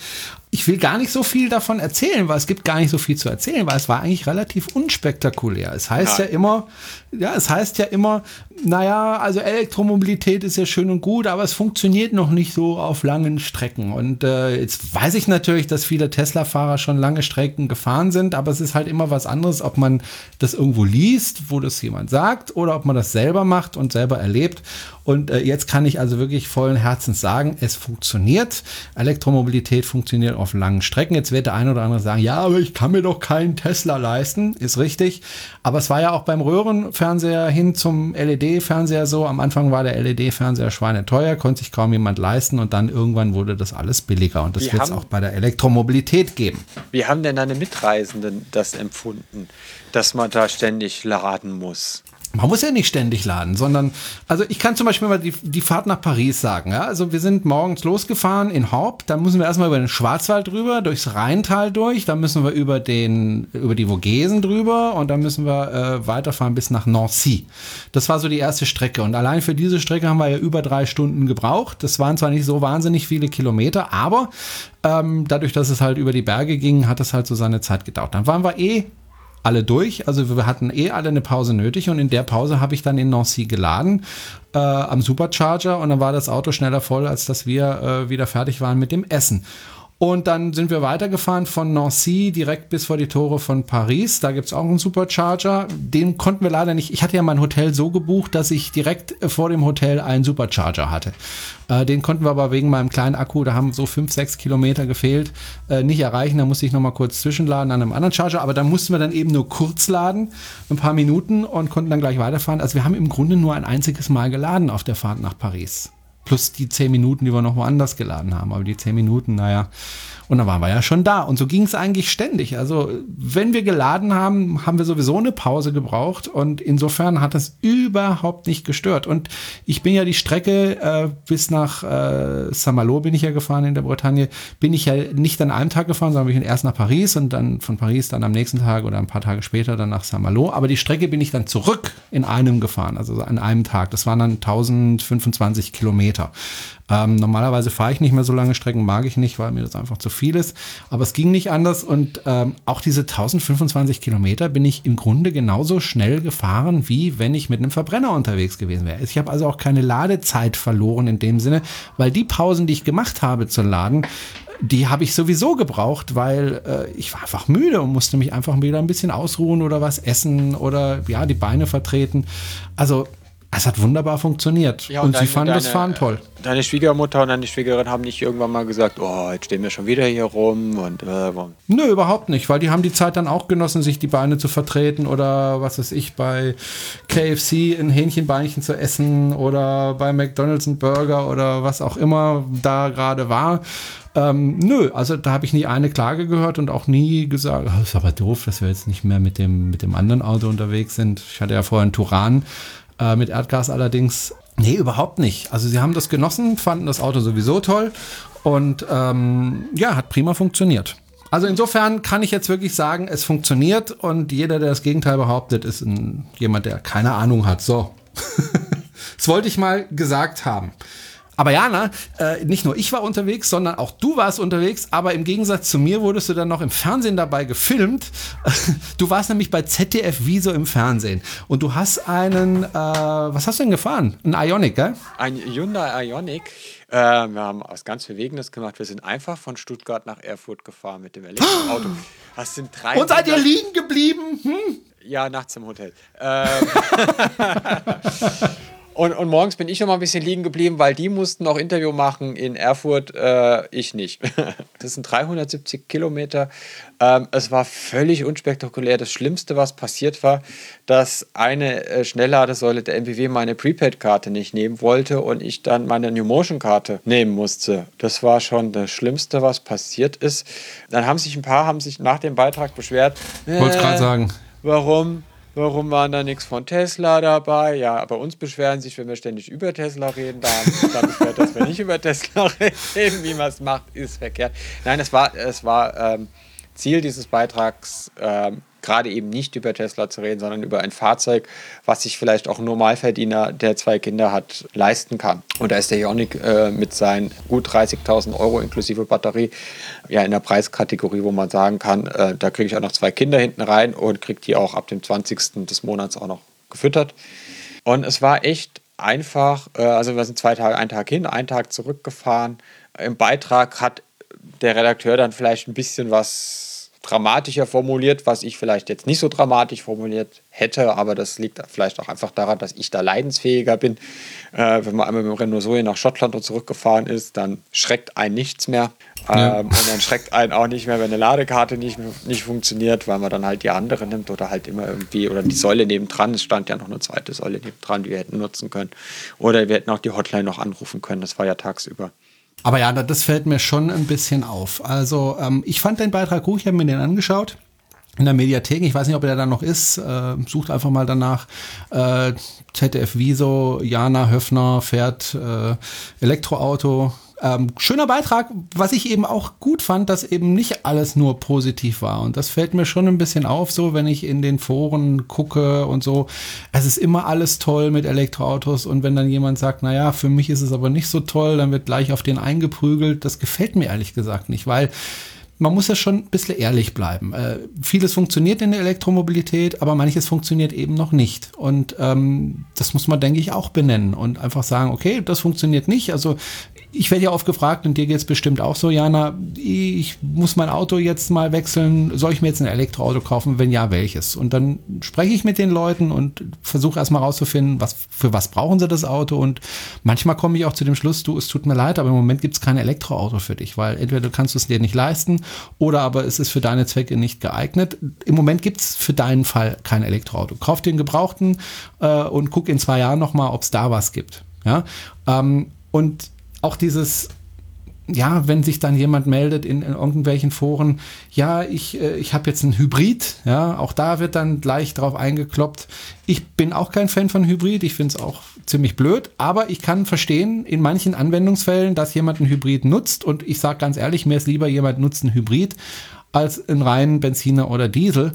ich will gar nicht so viel davon erzählen, weil es gibt gar nicht so viel zu erzählen, weil es war eigentlich relativ unspektakulär. Es heißt ja, ja immer, ja, es heißt ja immer, naja, also Elektromobilität ist ja schön und gut, aber es funktioniert noch nicht so auf langen Strecken. Und äh, jetzt weiß ich natürlich, dass viele Tesla-Fahrer schon lange Strecken gefahren sind, aber es ist halt immer was anderes, ob man das irgendwo liest, wo das jemand sagt, oder ob man das selber macht und selber erlebt. Und äh, jetzt kann ich also wirklich vollen Herzens sagen, es funktioniert. Elektromobilität funktioniert auf langen Strecken. Jetzt wird der eine oder andere sagen, ja, aber ich kann mir doch keinen Tesla leisten. Ist richtig. Aber es war ja auch beim Röhrenfernseher hin zum LED-Fernseher so. Am Anfang war der LED-Fernseher schweineteuer, konnte sich kaum jemand leisten und dann irgendwann wurde das alles billiger. Und das wird es auch bei der Elektromobilität geben.
Wie haben denn deine Mitreisenden das empfunden, dass man da ständig laden muss?
Man muss ja nicht ständig laden, sondern, also ich kann zum Beispiel mal die, die Fahrt nach Paris sagen. Ja? Also wir sind morgens losgefahren in Horb, dann müssen wir erstmal über den Schwarzwald drüber, durchs Rheintal durch, dann müssen wir über den, über die Vogesen drüber und dann müssen wir äh, weiterfahren bis nach Nancy. Das war so die erste Strecke und allein für diese Strecke haben wir ja über drei Stunden gebraucht. Das waren zwar nicht so wahnsinnig viele Kilometer, aber ähm, dadurch, dass es halt über die Berge ging, hat es halt so seine Zeit gedauert. Dann waren wir eh alle durch. Also wir hatten eh alle eine Pause nötig und in der Pause habe ich dann in Nancy geladen äh, am Supercharger und dann war das Auto schneller voll, als dass wir äh, wieder fertig waren mit dem Essen. Und dann sind wir weitergefahren von Nancy direkt bis vor die Tore von Paris. Da gibt's auch einen Supercharger. Den konnten wir leider nicht. Ich hatte ja mein Hotel so gebucht, dass ich direkt vor dem Hotel einen Supercharger hatte. Äh, den konnten wir aber wegen meinem kleinen Akku, da haben so fünf, sechs Kilometer gefehlt, äh, nicht erreichen. Da musste ich nochmal kurz zwischenladen an einem anderen Charger. Aber da mussten wir dann eben nur kurz laden, ein paar Minuten und konnten dann gleich weiterfahren. Also wir haben im Grunde nur ein einziges Mal geladen auf der Fahrt nach Paris. Plus die zehn Minuten, die wir noch woanders geladen haben. Aber die zehn Minuten, naja, und dann waren wir ja schon da. Und so ging es eigentlich ständig. Also wenn wir geladen haben, haben wir sowieso eine Pause gebraucht. Und insofern hat das überhaupt nicht gestört. Und ich bin ja die Strecke äh, bis nach äh, Saint-Malo bin ich ja gefahren in der Bretagne. Bin ich ja nicht an einem Tag gefahren, sondern bin ich erst nach Paris und dann von Paris dann am nächsten Tag oder ein paar Tage später dann nach Saint-Malo. Aber die Strecke bin ich dann zurück in einem gefahren, also an einem Tag. Das waren dann 1025 Kilometer. Ähm, normalerweise fahre ich nicht mehr so lange Strecken, mag ich nicht, weil mir das einfach zu viel ist. Aber es ging nicht anders und ähm, auch diese 1025 Kilometer bin ich im Grunde genauso schnell gefahren, wie wenn ich mit einem Verbrenner unterwegs gewesen wäre. Ich habe also auch keine Ladezeit verloren in dem Sinne, weil die Pausen, die ich gemacht habe zu laden, die habe ich sowieso gebraucht, weil äh, ich war einfach müde und musste mich einfach wieder ein bisschen ausruhen oder was essen oder ja, die Beine vertreten. Also es hat wunderbar funktioniert. Ja, und, und deine, sie fanden deine, das Fahren toll.
Deine Schwiegermutter und deine Schwiegerin haben nicht irgendwann mal gesagt, oh, jetzt stehen wir schon wieder hier rum und äh,
Nö, überhaupt nicht, weil die haben die Zeit dann auch genossen, sich die Beine zu vertreten oder was weiß ich, bei KFC ein Hähnchenbeinchen zu essen oder bei McDonalds ein Burger oder was auch immer da gerade war. Ähm, nö, also da habe ich nie eine Klage gehört und auch nie gesagt, oh, ist aber doof, dass wir jetzt nicht mehr mit dem, mit dem anderen Auto unterwegs sind. Ich hatte ja vorher einen Turan äh, mit Erdgas allerdings, nee, überhaupt nicht. Also sie haben das genossen, fanden das Auto sowieso toll und ähm, ja, hat prima funktioniert. Also insofern kann ich jetzt wirklich sagen, es funktioniert und jeder, der das Gegenteil behauptet, ist ein, jemand, der keine Ahnung hat. So. das wollte ich mal gesagt haben. Aber Jana, äh, nicht nur ich war unterwegs, sondern auch du warst unterwegs, aber im Gegensatz zu mir wurdest du dann noch im Fernsehen dabei gefilmt. Du warst nämlich bei ZDF Wieso im Fernsehen und du hast einen, äh, was hast du denn gefahren? Ein Ionic, gell?
Ein Hyundai Ionic. Äh, wir haben was ganz Verwegenes gemacht. Wir sind einfach von Stuttgart nach Erfurt gefahren mit dem Elektroauto.
Das sind drei. Und seid ihr liegen geblieben? Hm?
Ja, nachts im Hotel. Ähm Und, und morgens bin ich noch mal ein bisschen liegen geblieben, weil die mussten noch Interview machen in Erfurt, äh, ich nicht. Das sind 370 Kilometer. Ähm, es war völlig unspektakulär. Das Schlimmste, was passiert war, dass eine äh, Schnellladesäule der MPW meine Prepaid-Karte nicht nehmen wollte und ich dann meine New Motion-Karte nehmen musste. Das war schon das Schlimmste, was passiert ist. Dann haben sich ein paar haben sich nach dem Beitrag beschwert.
Äh, Wollte gerade sagen.
Warum? Warum waren da nichts von Tesla dabei? Ja, bei uns beschweren sich, wenn wir ständig über Tesla reden, da haben sich dann beschwert, dass wir nicht über Tesla reden. Wie man es macht, ist verkehrt. Nein, es war, es war ähm, Ziel dieses Beitrags, ähm, gerade eben nicht über Tesla zu reden, sondern über ein Fahrzeug, was sich vielleicht auch ein Normalverdiener, der zwei Kinder hat, leisten kann. Und da ist der Ioniq äh, mit seinen gut 30.000 Euro inklusive Batterie ja in der Preiskategorie, wo man sagen kann, äh, da kriege ich auch noch zwei Kinder hinten rein und kriege die auch ab dem 20. des Monats auch noch gefüttert. Und es war echt einfach, äh, also wir sind zwei Tage, einen Tag hin, einen Tag zurückgefahren. Im Beitrag hat der Redakteur dann vielleicht ein bisschen was dramatischer formuliert, was ich vielleicht jetzt nicht so dramatisch formuliert hätte, aber das liegt vielleicht auch einfach daran, dass ich da leidensfähiger bin. Äh, wenn man einmal mit dem Renault Zoe nach Schottland und zurückgefahren ist, dann schreckt einen nichts mehr. Ja. Ähm, und dann schreckt einen auch nicht mehr, wenn eine Ladekarte nicht, nicht funktioniert, weil man dann halt die andere nimmt oder halt immer irgendwie, oder die Säule nebendran, es stand ja noch eine zweite Säule nebendran, die wir hätten nutzen können. Oder wir hätten auch die Hotline noch anrufen können, das war ja tagsüber.
Aber ja, das fällt mir schon ein bisschen auf. Also ähm, ich fand den Beitrag gut, ich habe mir den angeschaut in der Mediathek. Ich weiß nicht, ob er da noch ist. Äh, sucht einfach mal danach. Äh, ZDF Wieso, Jana Höfner fährt äh, Elektroauto. Ähm, schöner Beitrag, was ich eben auch gut fand, dass eben nicht alles nur positiv war. Und das fällt mir schon ein bisschen auf, so wenn ich in den Foren gucke und so. Es ist immer alles toll mit Elektroautos. Und wenn dann jemand sagt, naja, für mich ist es aber nicht so toll, dann wird gleich auf den eingeprügelt. Das gefällt mir ehrlich gesagt nicht, weil man muss ja schon ein bisschen ehrlich bleiben. Äh, vieles funktioniert in der Elektromobilität, aber manches funktioniert eben noch nicht. Und ähm, das muss man, denke ich, auch benennen und einfach sagen, okay, das funktioniert nicht. Also ich werde ja oft gefragt, und dir geht es bestimmt auch so, Jana, ich muss mein Auto jetzt mal wechseln, soll ich mir jetzt ein Elektroauto kaufen? Wenn ja, welches? Und dann spreche ich mit den Leuten und versuche erstmal rauszufinden, was, für was brauchen sie das Auto. Und manchmal komme ich auch zu dem Schluss, du, es tut mir leid, aber im Moment gibt es kein Elektroauto für dich, weil entweder kannst du es dir nicht leisten oder aber es ist für deine Zwecke nicht geeignet. Im Moment gibt es für deinen Fall kein Elektroauto. Kauf den gebrauchten äh, und guck in zwei Jahren nochmal, ob es da was gibt. Ja? Ähm, und auch dieses, ja, wenn sich dann jemand meldet in, in irgendwelchen Foren, ja, ich, äh, ich habe jetzt einen Hybrid, ja, auch da wird dann gleich drauf eingekloppt. Ich bin auch kein Fan von Hybrid, ich finde es auch ziemlich blöd, aber ich kann verstehen in manchen Anwendungsfällen, dass jemand einen Hybrid nutzt und ich sage ganz ehrlich, mir ist lieber jemand nutzt einen Hybrid als einen reinen Benziner oder Diesel.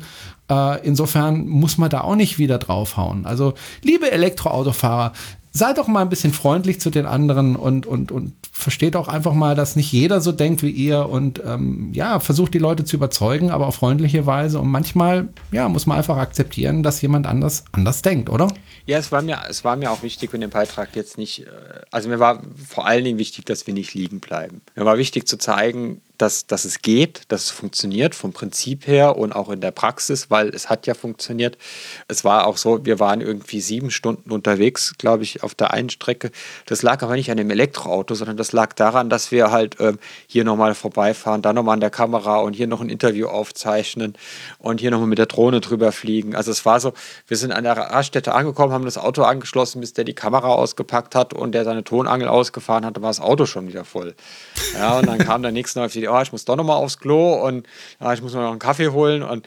Äh, insofern muss man da auch nicht wieder draufhauen. Also, liebe Elektroautofahrer, seid doch mal ein bisschen freundlich zu den anderen und, und, und versteht auch einfach mal, dass nicht jeder so denkt wie ihr und ähm, ja, versucht die Leute zu überzeugen, aber auf freundliche Weise. Und manchmal, ja, muss man einfach akzeptieren, dass jemand anders anders denkt, oder?
Ja, es war mir, es war mir auch wichtig, in dem Beitrag jetzt nicht, äh, also mir war vor allen Dingen wichtig, dass wir nicht liegen bleiben. Mir war wichtig zu zeigen, dass, dass es geht, dass es funktioniert vom Prinzip her und auch in der Praxis, weil es hat ja funktioniert. Es war auch so, wir waren irgendwie sieben Stunden unterwegs, glaube ich, auf der einen Strecke. Das lag aber nicht an dem Elektroauto, sondern das lag daran, dass wir halt ähm, hier nochmal vorbeifahren, da nochmal an der Kamera und hier noch ein Interview aufzeichnen und hier nochmal mit der Drohne drüber fliegen. Also es war so, wir sind an der Raststätte angekommen, haben das Auto angeschlossen, bis der die Kamera ausgepackt hat und der seine Tonangel ausgefahren hat, dann war das Auto schon wieder voll. Ja, und dann kam der nächste auf die oh, ich muss doch nochmal aufs Klo und ja, ich muss noch einen Kaffee holen und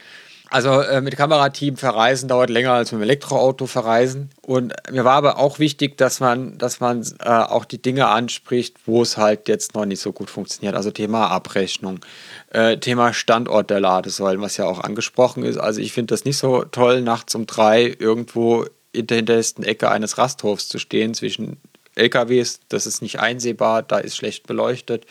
also äh, mit Kamerateam verreisen dauert länger als mit dem Elektroauto verreisen. Und mir war aber auch wichtig, dass man, dass man äh, auch die Dinge anspricht, wo es halt jetzt noch nicht so gut funktioniert. Also Thema Abrechnung, äh, Thema Standort der Ladesäulen, was ja auch angesprochen ist. Also ich finde das nicht so toll, nachts um drei irgendwo in der hintersten Ecke eines Rasthofs zu stehen zwischen LKWs. Das ist nicht einsehbar, da ist schlecht beleuchtet.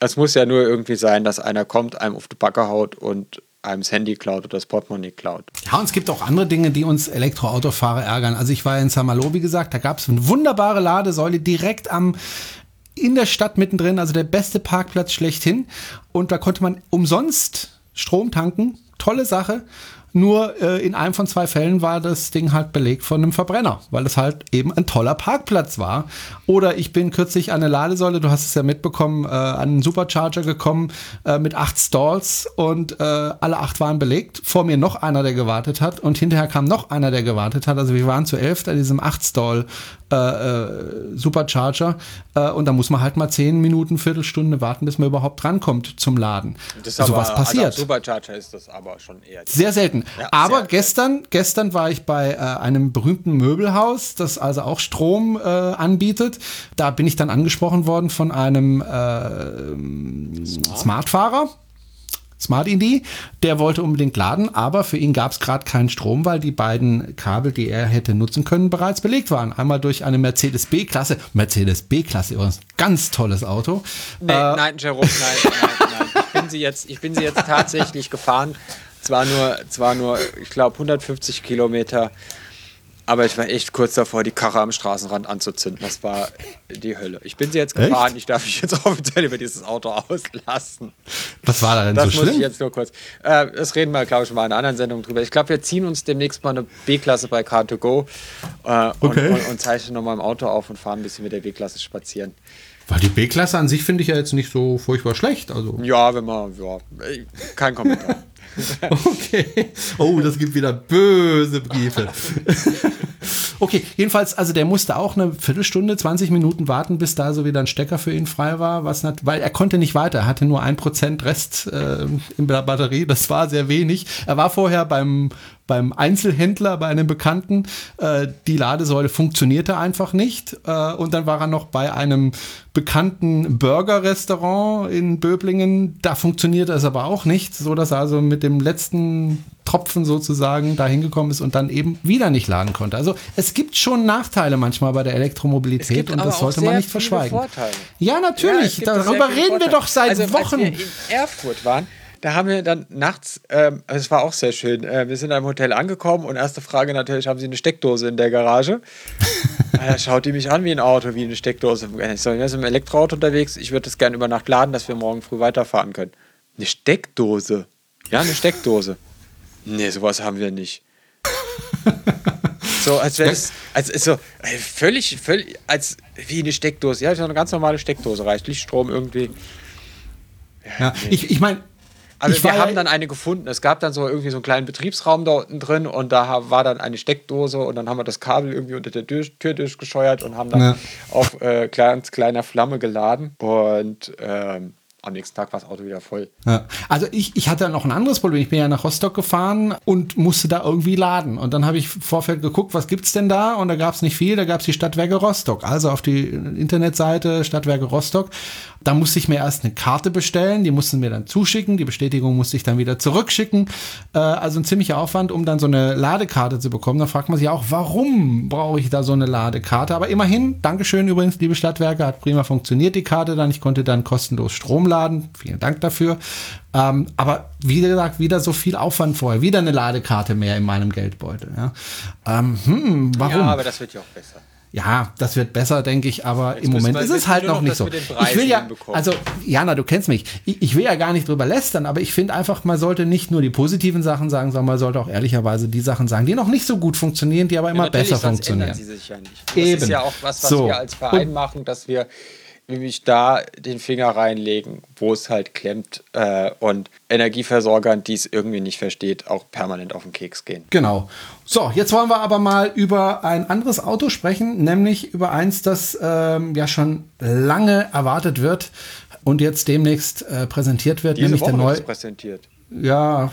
Es muss ja nur irgendwie sein, dass einer kommt, einem auf die Backe haut und einem das Handy klaut oder das Portemonnaie klaut.
Ja, und es gibt auch andere Dinge, die uns Elektroautofahrer ärgern. Also ich war in Saint-Malo, wie gesagt, da gab es eine wunderbare Ladesäule direkt am in der Stadt mittendrin, also der beste Parkplatz schlechthin. Und da konnte man umsonst Strom tanken. Tolle Sache. Nur äh, in einem von zwei Fällen war das Ding halt belegt von einem Verbrenner, weil es halt eben ein toller Parkplatz war. Oder ich bin kürzlich an eine Ladesäule, du hast es ja mitbekommen, äh, an einen Supercharger gekommen äh, mit acht Stalls und äh, alle acht waren belegt. Vor mir noch einer, der gewartet hat und hinterher kam noch einer, der gewartet hat. Also wir waren zu elf an diesem acht Stall äh, äh, Supercharger äh, und da muss man halt mal zehn Minuten, Viertelstunde warten, bis man überhaupt drankommt zum Laden.
Das also was passiert. Also Supercharger ist das aber schon eher.
Sehr selten. Ja, aber sehr gestern, gestern war ich bei äh, einem berühmten Möbelhaus, das also auch Strom äh, anbietet. Da bin ich dann angesprochen worden von einem äh, Smart. Smartfahrer Smart Indie, der wollte unbedingt laden, aber für ihn gab es gerade keinen Strom, weil die beiden Kabel, die er hätte nutzen können, bereits belegt waren. Einmal durch eine Mercedes B-Klasse, Mercedes B-Klasse übrigens, ganz tolles Auto.
Nee, äh, nein, Jerome, nein, nein, nein. Ich bin sie jetzt, ich bin sie jetzt tatsächlich gefahren. Zwar nur, zwar nur, ich glaube, 150 Kilometer Aber ich war echt kurz davor, die Karre am Straßenrand anzuzünden. Das war die Hölle. Ich bin sie jetzt gefahren. Echt? Ich darf mich jetzt offiziell über dieses Auto auslassen.
Was war da denn
das
so schlimm?
Das muss ich jetzt nur kurz. Äh, das reden wir, glaube ich, mal in einer anderen Sendung drüber. Ich glaube, wir ziehen uns demnächst mal eine B-Klasse bei Car2Go äh,
okay.
und, und, und zeichnen nochmal im Auto auf und fahren ein bisschen mit der B-Klasse spazieren.
Weil die B-Klasse an sich finde ich ja jetzt nicht so furchtbar schlecht. Also.
Ja, wenn man, ja, kein Kommentar.
okay. Oh, das gibt wieder böse Briefe. okay, jedenfalls, also der musste auch eine Viertelstunde, 20 Minuten warten, bis da so wieder ein Stecker für ihn frei war, was nicht, weil er konnte nicht weiter, er hatte nur ein Prozent Rest äh, in der Batterie, das war sehr wenig. Er war vorher beim beim Einzelhändler, bei einem Bekannten, äh, die Ladesäule funktionierte einfach nicht. Äh, und dann war er noch bei einem bekannten Burger-Restaurant in Böblingen. Da funktionierte es aber auch nicht, so dass er also mit dem letzten Tropfen sozusagen da hingekommen ist und dann eben wieder nicht laden konnte. Also es gibt schon Nachteile manchmal bei der Elektromobilität und das sollte man nicht verschweigen.
Vorteile.
Ja, natürlich.
Ja,
Darüber reden wir doch seit
also,
Wochen.
Als wir in Erfurt waren, da haben wir dann nachts, ähm, es war auch sehr schön, äh, wir sind in einem Hotel angekommen und erste Frage natürlich, haben Sie eine Steckdose in der Garage? da schaut die mich an wie ein Auto, wie eine Steckdose. Ich so, wir sind im Elektroauto unterwegs, ich würde das gerne über Nacht laden, dass wir morgen früh weiterfahren können. Eine Steckdose? Ja, eine Steckdose. Nee, sowas haben wir nicht. So, als wäre es, als so, völlig, völlig, als wie eine Steckdose. Ja, eine ganz normale Steckdose reicht. Lichtstrom irgendwie.
Ja, ja nee. ich, ich meine,
also wir haben dann eine gefunden. Es gab dann so irgendwie so einen kleinen Betriebsraum da unten drin und da war dann eine Steckdose und dann haben wir das Kabel irgendwie unter der Tür, Tür durchgescheuert und haben dann ja. auf äh, ganz kleiner Flamme geladen und ähm, am nächsten Tag war das Auto wieder voll.
Ja. Also ich, ich hatte noch ein anderes Problem. Ich bin ja nach Rostock gefahren und musste da irgendwie laden. Und dann habe ich Vorfeld geguckt, was gibt's denn da? Und da gab es nicht viel. Da gab es die Stadtwerke Rostock. Also auf die Internetseite Stadtwerke Rostock. Da musste ich mir erst eine Karte bestellen. Die mussten mir dann zuschicken. Die Bestätigung musste ich dann wieder zurückschicken. Äh, also ein ziemlicher Aufwand, um dann so eine Ladekarte zu bekommen. Da fragt man sich auch, warum brauche ich da so eine Ladekarte? Aber immerhin, Dankeschön übrigens, liebe Stadtwerke, hat prima funktioniert die Karte dann. Ich konnte dann kostenlos Strom laden. Vielen Dank dafür. Ähm, aber wie gesagt, wieder so viel Aufwand vorher. Wieder eine Ladekarte mehr in meinem Geldbeutel. Ja. Ähm, hm, warum? Ja,
aber das wird ja auch besser.
Ja, das wird besser, denke ich, aber Jetzt im Moment ist es halt noch nicht so. Ich will ja, also Jana, du kennst mich. Ich, ich will ja gar nicht drüber lästern, aber ich finde einfach, man sollte nicht nur die positiven Sachen sagen, sondern man sollte auch ehrlicherweise die Sachen sagen, die noch nicht so gut funktionieren, die aber immer ja, besser funktionieren.
Sie sich ja nicht. Das Eben. ist ja auch was, was so. wir als Verein machen, dass wir nämlich da den Finger reinlegen, wo es halt klemmt äh, und Energieversorgern, die es irgendwie nicht versteht, auch permanent auf den Keks gehen.
Genau. So, jetzt wollen wir aber mal über ein anderes Auto sprechen, nämlich über eins, das ähm, ja schon lange erwartet wird und jetzt demnächst äh, präsentiert wird,
Diese
nämlich
Woche
der neue.
präsentiert.
Ja,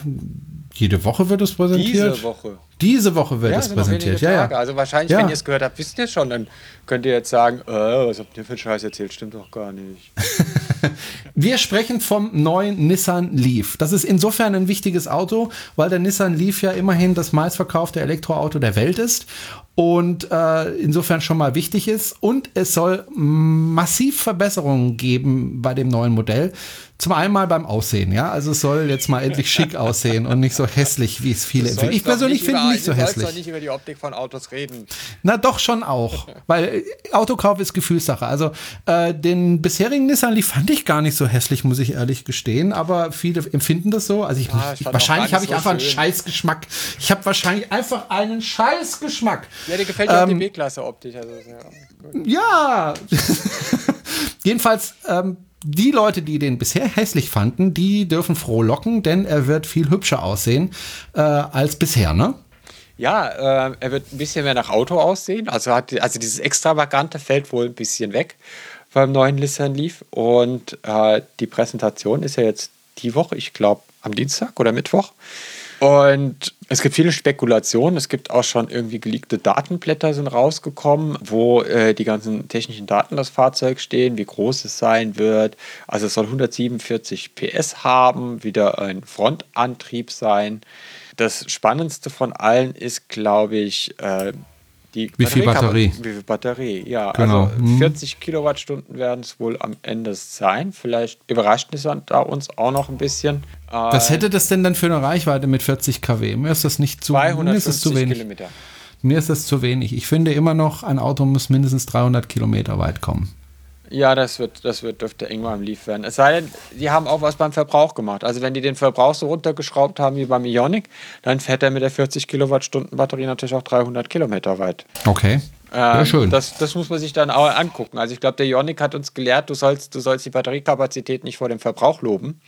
jede Woche wird es präsentiert.
Diese Woche.
Diese Woche wird ja, es präsentiert. Ja, ja.
Also wahrscheinlich, ja. wenn ihr es gehört habt, wisst ihr schon, dann könnt ihr jetzt sagen, äh, was habt ihr für einen Scheiß erzählt? Stimmt doch gar nicht.
Wir sprechen vom neuen Nissan Leaf. Das ist insofern ein wichtiges Auto, weil der Nissan Leaf ja immerhin das meistverkaufte Elektroauto der Welt ist und äh, insofern schon mal wichtig ist. Und es soll massiv Verbesserungen geben bei dem neuen Modell. Zum einen mal beim Aussehen, ja. Also es soll jetzt mal endlich schick aussehen und nicht so hässlich, wie es viele empfinden. Ich persönlich finde nicht so hässlich. Du sollst
doch nicht über die Optik von Autos reden.
Na doch schon auch, weil äh, Autokauf ist Gefühlssache. Also äh, den bisherigen Nissan Leaf fand ich gar nicht so hässlich, muss ich ehrlich gestehen. Aber viele empfinden das so. Also ich, ja, ich wahrscheinlich habe ich so einfach schön. einen Scheißgeschmack. Ich habe wahrscheinlich einfach einen Scheißgeschmack.
Ja, dir gefällt ja ähm, auch die ähm, B-Klasse optisch. Also,
ja, ja. jedenfalls. Ähm, die Leute, die den bisher hässlich fanden, die dürfen frohlocken, denn er wird viel hübscher aussehen äh, als bisher, ne?
Ja, äh, er wird ein bisschen mehr nach Auto aussehen. Also, hat, also dieses Extravagante fällt wohl ein bisschen weg beim neuen Nissan Leaf. Und äh, die Präsentation ist ja jetzt die Woche, ich glaube am Dienstag oder Mittwoch. Und es gibt viele Spekulationen. Es gibt auch schon irgendwie geleakte Datenblätter sind rausgekommen, wo äh, die ganzen technischen Daten des Fahrzeugs stehen, wie groß es sein wird. Also es soll 147 PS haben, wieder ein Frontantrieb sein. Das Spannendste von allen ist, glaube ich, äh, die
wie viel Batterie?
wie viel Batterie, ja. Genau. Also 40 hm. Kilowattstunden werden es wohl am Ende sein. Vielleicht überrascht es da uns auch noch ein bisschen.
Was hätte das denn dann für eine Reichweite mit 40 kW? Mir ist das nicht zu,
250
ist das zu wenig.
Kilometer.
Mir ist das zu wenig. Ich finde immer noch, ein Auto muss mindestens 300 Kilometer weit kommen.
Ja, das wird, das wird, dürfte eng beim Leaf werden. Es sei denn, die haben auch was beim Verbrauch gemacht. Also wenn die den Verbrauch so runtergeschraubt haben wie beim Ionic, dann fährt er mit der 40 Kilowattstunden Batterie natürlich auch 300 Kilometer weit.
Okay.
Ja, ähm, schön. Das, das muss man sich dann auch angucken. Also ich glaube, der Ionic hat uns gelehrt, du sollst, du sollst die Batteriekapazität nicht vor dem Verbrauch loben.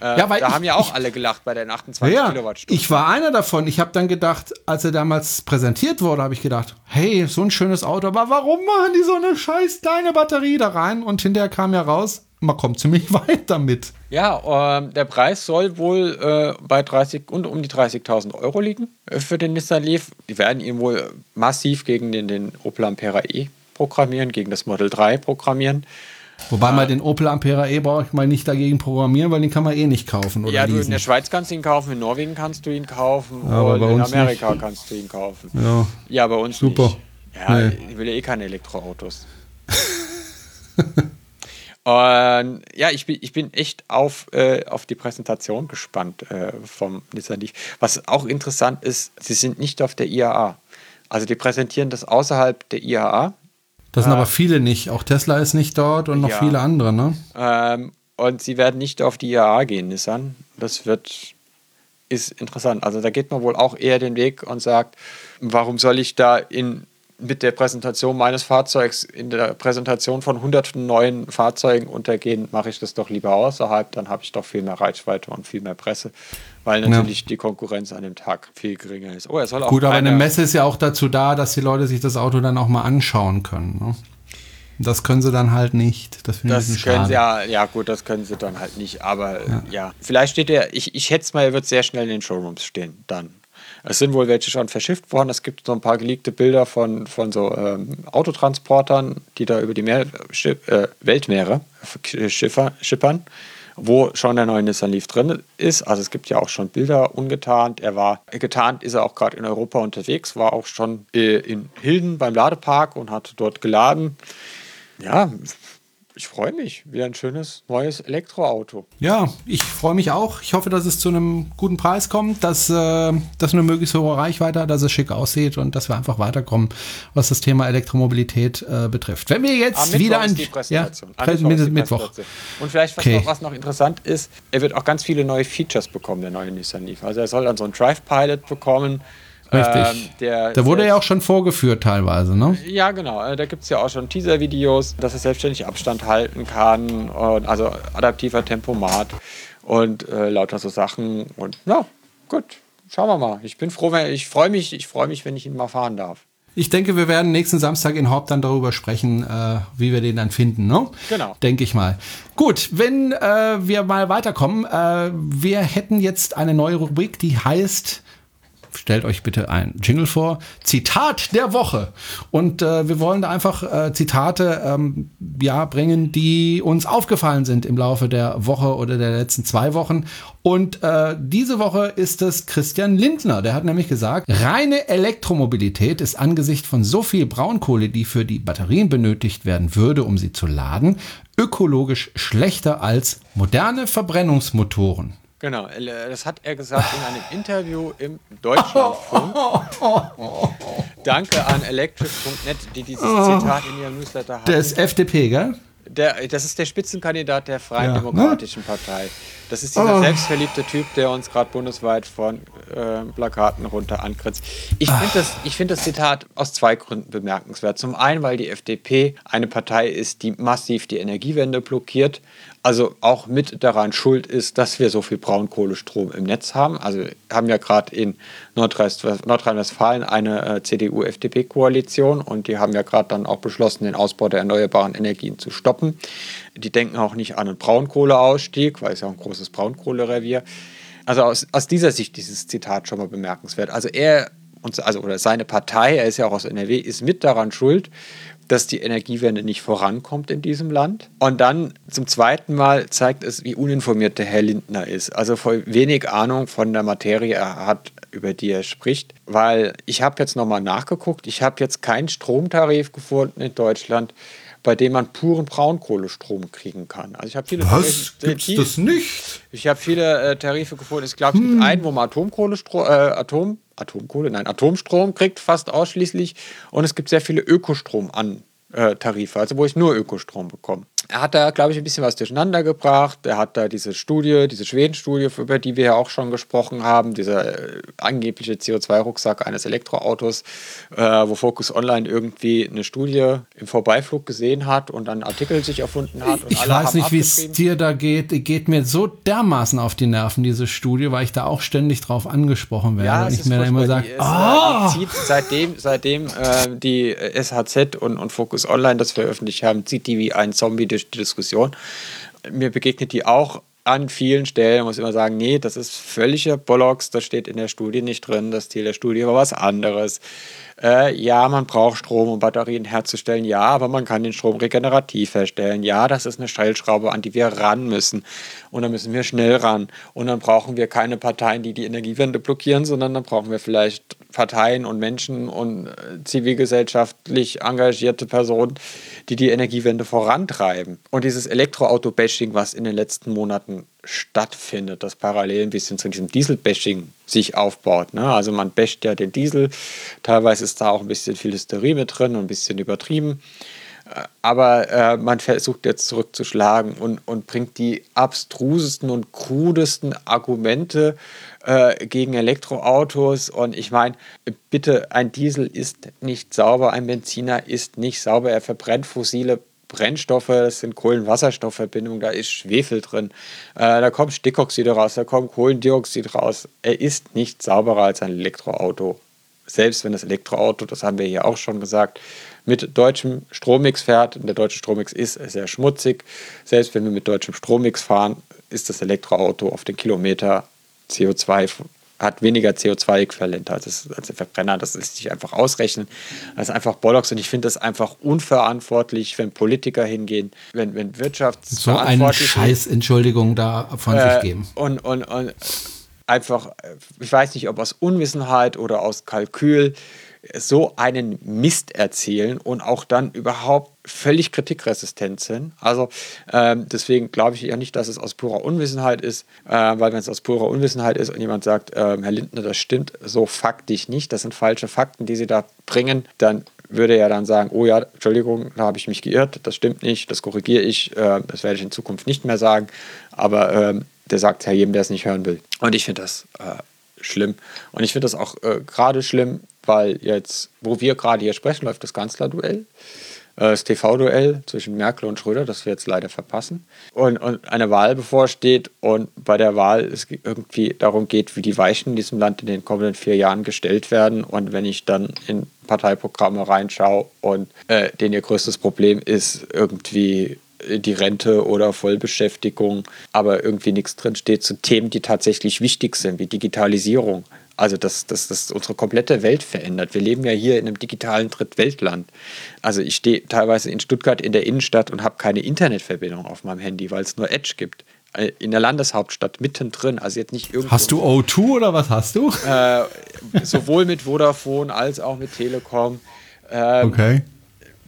Äh, ja, weil da ich, haben ja auch ich, alle gelacht bei den 28 ja, Kilowattstunden.
Ich war einer davon. Ich habe dann gedacht, als er damals präsentiert wurde, habe ich gedacht, hey, so ein schönes Auto, aber warum machen die so eine scheiß kleine Batterie da rein? Und hinterher kam ja raus, man kommt ziemlich weit damit.
Ja, äh, der Preis soll wohl äh, bei 30 und um die 30.000 Euro liegen äh, für den Nissan Leaf. Die werden ihn wohl massiv gegen den, den Opel Ampera E programmieren, gegen das Model 3 programmieren.
Wobei man den Opel Ampera E braucht man nicht dagegen programmieren, weil den kann man eh nicht kaufen. Oder
ja, du in der Schweiz kannst du ihn kaufen, in Norwegen kannst du ihn kaufen ja, und in Amerika nicht. kannst du ihn kaufen. Ja, ja bei uns
Super.
nicht. Ja, nee. ich will ja eh keine Elektroautos. Und ja, ich bin, ich bin echt auf, äh, auf die Präsentation gespannt äh, vom Nissan Leaf. Was auch interessant ist, sie sind nicht auf der IAA. Also die präsentieren das außerhalb der IAA.
Das sind äh, aber viele nicht. Auch Tesla ist nicht dort und noch ja. viele andere, ne?
Ähm, und sie werden nicht auf die IAA gehen, Nissan. Das wird, ist interessant. Also da geht man wohl auch eher den Weg und sagt, warum soll ich da in mit der Präsentation meines Fahrzeugs in der Präsentation von hunderten neuen Fahrzeugen untergehen, mache ich das doch lieber außerhalb, dann habe ich doch viel mehr Reichweite und viel mehr Presse, weil natürlich ja. die Konkurrenz an dem Tag viel geringer ist.
Oh, er soll auch Gut, aber eine Messe ist ja auch dazu da, dass die Leute sich das Auto dann auch mal anschauen können. Ne? Das können sie dann halt nicht. Das,
das können schade. sie ja, ja gut, das können sie dann halt nicht. Aber ja, ja. vielleicht steht er, ich, ich schätze mal, er wird sehr schnell in den Showrooms stehen dann. Es sind wohl welche schon verschifft worden. Es gibt so ein paar geleakte Bilder von, von so ähm, Autotransportern, die da über die Meer, äh, Weltmeere schiffer, schippern, wo schon der neue Nissan Leaf drin ist. Also es gibt ja auch schon Bilder ungetarnt. Er war getarnt, ist er auch gerade in Europa unterwegs, war auch schon äh, in Hilden beim Ladepark und hat dort geladen. Ja, ich freue mich. Wieder ein schönes neues Elektroauto.
Ja, ich freue mich auch. Ich hoffe, dass es zu einem guten Preis kommt, dass äh, das eine möglichst hohe Reichweite hat, dass es schick aussieht und dass wir einfach weiterkommen, was das Thema Elektromobilität äh, betrifft. Wenn wir jetzt
Am
wieder ein
die Präsentation. Ja, Mittwoch, Mittwoch. Und vielleicht was, okay. noch, was noch interessant ist, er wird auch ganz viele neue Features bekommen, der neue Nissan Leaf. Also er soll dann so ein Drive Pilot bekommen
Richtig. Ähm, da wurde ja auch schon vorgeführt teilweise, ne?
Ja, genau. Äh, da gibt es ja auch schon Teaser-Videos, dass er selbstständig Abstand halten kann, und, also adaptiver Tempomat und äh, lauter so Sachen. Und ja, gut. Schauen wir mal. Ich bin froh, wenn ich freue mich, ich freue mich, wenn ich ihn mal fahren darf.
Ich denke, wir werden nächsten Samstag in Haupt dann darüber sprechen, äh, wie wir den dann finden, ne?
Genau.
Denke ich mal. Gut, wenn äh, wir mal weiterkommen, äh, wir hätten jetzt eine neue Rubrik, die heißt stellt euch bitte ein Jingle vor. Zitat der Woche. Und äh, wir wollen da einfach äh, Zitate ähm, ja, bringen, die uns aufgefallen sind im Laufe der Woche oder der letzten zwei Wochen. Und äh, diese Woche ist es Christian Lindner. Der hat nämlich gesagt, reine Elektromobilität ist angesichts von so viel Braunkohle, die für die Batterien benötigt werden würde, um sie zu laden, ökologisch schlechter als moderne Verbrennungsmotoren.
Genau, äh, das hat er gesagt in einem Interview im Deutschlandfunk. Danke an electric.net, die dieses Zitat in ihrem Newsletter haben.
Der ist FDP, gell?
Der, das ist der Spitzenkandidat der Freien ja, Demokratischen ne? Partei. Das ist dieser oh. selbstverliebte Typ, der uns gerade bundesweit von äh, Plakaten runter ankritzt. Ich finde das, find das Zitat aus zwei Gründen bemerkenswert. Zum einen, weil die FDP eine Partei ist, die massiv die Energiewende blockiert also auch mit daran schuld ist, dass wir so viel Braunkohlestrom im Netz haben. Also haben ja gerade in Nordrhein-Westfalen eine äh, CDU-FDP-Koalition und die haben ja gerade dann auch beschlossen, den Ausbau der erneuerbaren Energien zu stoppen. Die denken auch nicht an einen Braunkohleausstieg, weil es ja ein großes Braunkohlerevier. Also aus, aus dieser Sicht dieses Zitat schon mal bemerkenswert. Also er und also oder seine Partei, er ist ja auch aus NRW, ist mit daran schuld, dass die Energiewende nicht vorankommt in diesem Land. Und dann zum zweiten Mal zeigt es, wie uninformiert der Herr Lindner ist. Also wenig Ahnung von der Materie er hat, über die er spricht. Weil ich habe jetzt nochmal nachgeguckt, ich habe jetzt keinen Stromtarif gefunden in Deutschland, bei dem man puren Braunkohlestrom kriegen kann. Also ich habe viele
Was? Gibt's das nicht?
Ich habe viele äh, Tarife gefunden. Ich glaube, es hm. gibt einen, wo man Atomkohlestrom, äh, Atom Atomkohle, nein, Atomstrom kriegt fast ausschließlich und es gibt sehr viele Ökostrom an äh, also wo ich nur Ökostrom bekomme. Er hat da, glaube ich, ein bisschen was durcheinander gebracht. Er hat da diese Studie, diese Schweden-Studie, über die wir ja auch schon gesprochen haben, dieser äh, angebliche CO2-Rucksack eines Elektroautos, äh, wo Focus Online irgendwie eine Studie im Vorbeiflug gesehen hat und dann Artikel sich erfunden hat.
ich weiß nicht, wie es dir da geht. Geht mir so dermaßen auf die Nerven, diese Studie, weil ich da auch ständig drauf angesprochen werde. Ja, und ich mir dann immer sage,
oh! zieht seitdem, seitdem äh, die SHZ und, und Focus Online das veröffentlicht haben, zieht die wie ein Zombie die Diskussion. Mir begegnet die auch an vielen Stellen, muss immer sagen, nee, das ist völliger Bollocks, das steht in der Studie nicht drin, das Ziel der Studie war was anderes. Äh, ja, man braucht Strom, um Batterien herzustellen, ja, aber man kann den Strom regenerativ herstellen. Ja, das ist eine Stellschraube, an die wir ran müssen. Und dann müssen wir schnell ran. Und dann brauchen wir keine Parteien, die die Energiewende blockieren, sondern dann brauchen wir vielleicht Parteien und Menschen und äh, zivilgesellschaftlich engagierte Personen, die die Energiewende vorantreiben. Und dieses Elektroauto-Bashing, was in den letzten Monaten stattfindet, das parallel ein bisschen zu diesem Diesel-Bashing sich aufbaut. Ne? Also man basht ja den Diesel, teilweise ist da auch ein bisschen viel Hysterie mit drin und ein bisschen übertrieben. Äh, aber äh, man versucht jetzt zurückzuschlagen und, und bringt die abstrusesten und krudesten Argumente äh, gegen Elektroautos. Und ich meine, bitte, ein Diesel ist nicht sauber, ein Benziner ist nicht sauber, er verbrennt fossile Brennstoffe, das sind Kohlenwasserstoffverbindungen, da ist Schwefel drin, äh, da kommt Stickoxide raus, da kommt Kohlendioxid raus. Er ist nicht sauberer als ein Elektroauto. Selbst wenn das Elektroauto, das haben wir hier auch schon gesagt, mit deutschem Strommix fährt, und der deutsche Strommix ist sehr schmutzig, selbst wenn wir mit deutschem Strommix fahren, ist das Elektroauto auf den Kilometer CO2 hat weniger CO2-Äquivalent als, als der Verbrenner. Das lässt sich einfach ausrechnen. Das ist einfach Bollocks und ich finde das einfach unverantwortlich, wenn Politiker hingehen, wenn, wenn Wirtschaftsverantwortliche...
So einen Scheiß, Entschuldigung, da von äh, sich geben.
Und, und, und einfach, ich weiß nicht, ob aus Unwissenheit oder aus Kalkül, so einen Mist erzählen und auch dann überhaupt völlig kritikresistent sind. Also ähm, deswegen glaube ich ja nicht, dass es aus purer Unwissenheit ist, äh, weil wenn es aus purer Unwissenheit ist und jemand sagt, äh, Herr Lindner, das stimmt so faktisch nicht, das sind falsche Fakten, die Sie da bringen, dann würde er dann sagen, oh ja, Entschuldigung, da habe ich mich geirrt, das stimmt nicht, das korrigiere ich, äh, das werde ich in Zukunft nicht mehr sagen. Aber ähm, der sagt ja jedem, der es nicht hören will. Und ich finde das äh, schlimm. Und ich finde das auch äh, gerade schlimm, weil jetzt, wo wir gerade hier sprechen, läuft das Kanzlerduell, äh, das TV-Duell zwischen Merkel und Schröder, das wir jetzt leider verpassen. Und, und eine Wahl bevorsteht und bei der Wahl es irgendwie darum geht, wie die Weichen in diesem Land in den kommenden vier Jahren gestellt werden. Und wenn ich dann in Parteiprogramme reinschaue und äh, denen ihr größtes Problem ist, irgendwie die Rente oder Vollbeschäftigung, aber irgendwie nichts drin steht zu Themen, die tatsächlich wichtig sind, wie Digitalisierung, also dass das, das unsere komplette Welt verändert. Wir leben ja hier in einem digitalen Drittweltland. Also ich stehe teilweise in Stuttgart in der Innenstadt und habe keine Internetverbindung auf meinem Handy, weil es nur Edge gibt. Äh, in der Landeshauptstadt mittendrin, also jetzt nicht irgendwo.
Hast du O2 oder was hast du?
Äh, sowohl mit Vodafone als auch mit Telekom.
Ähm, okay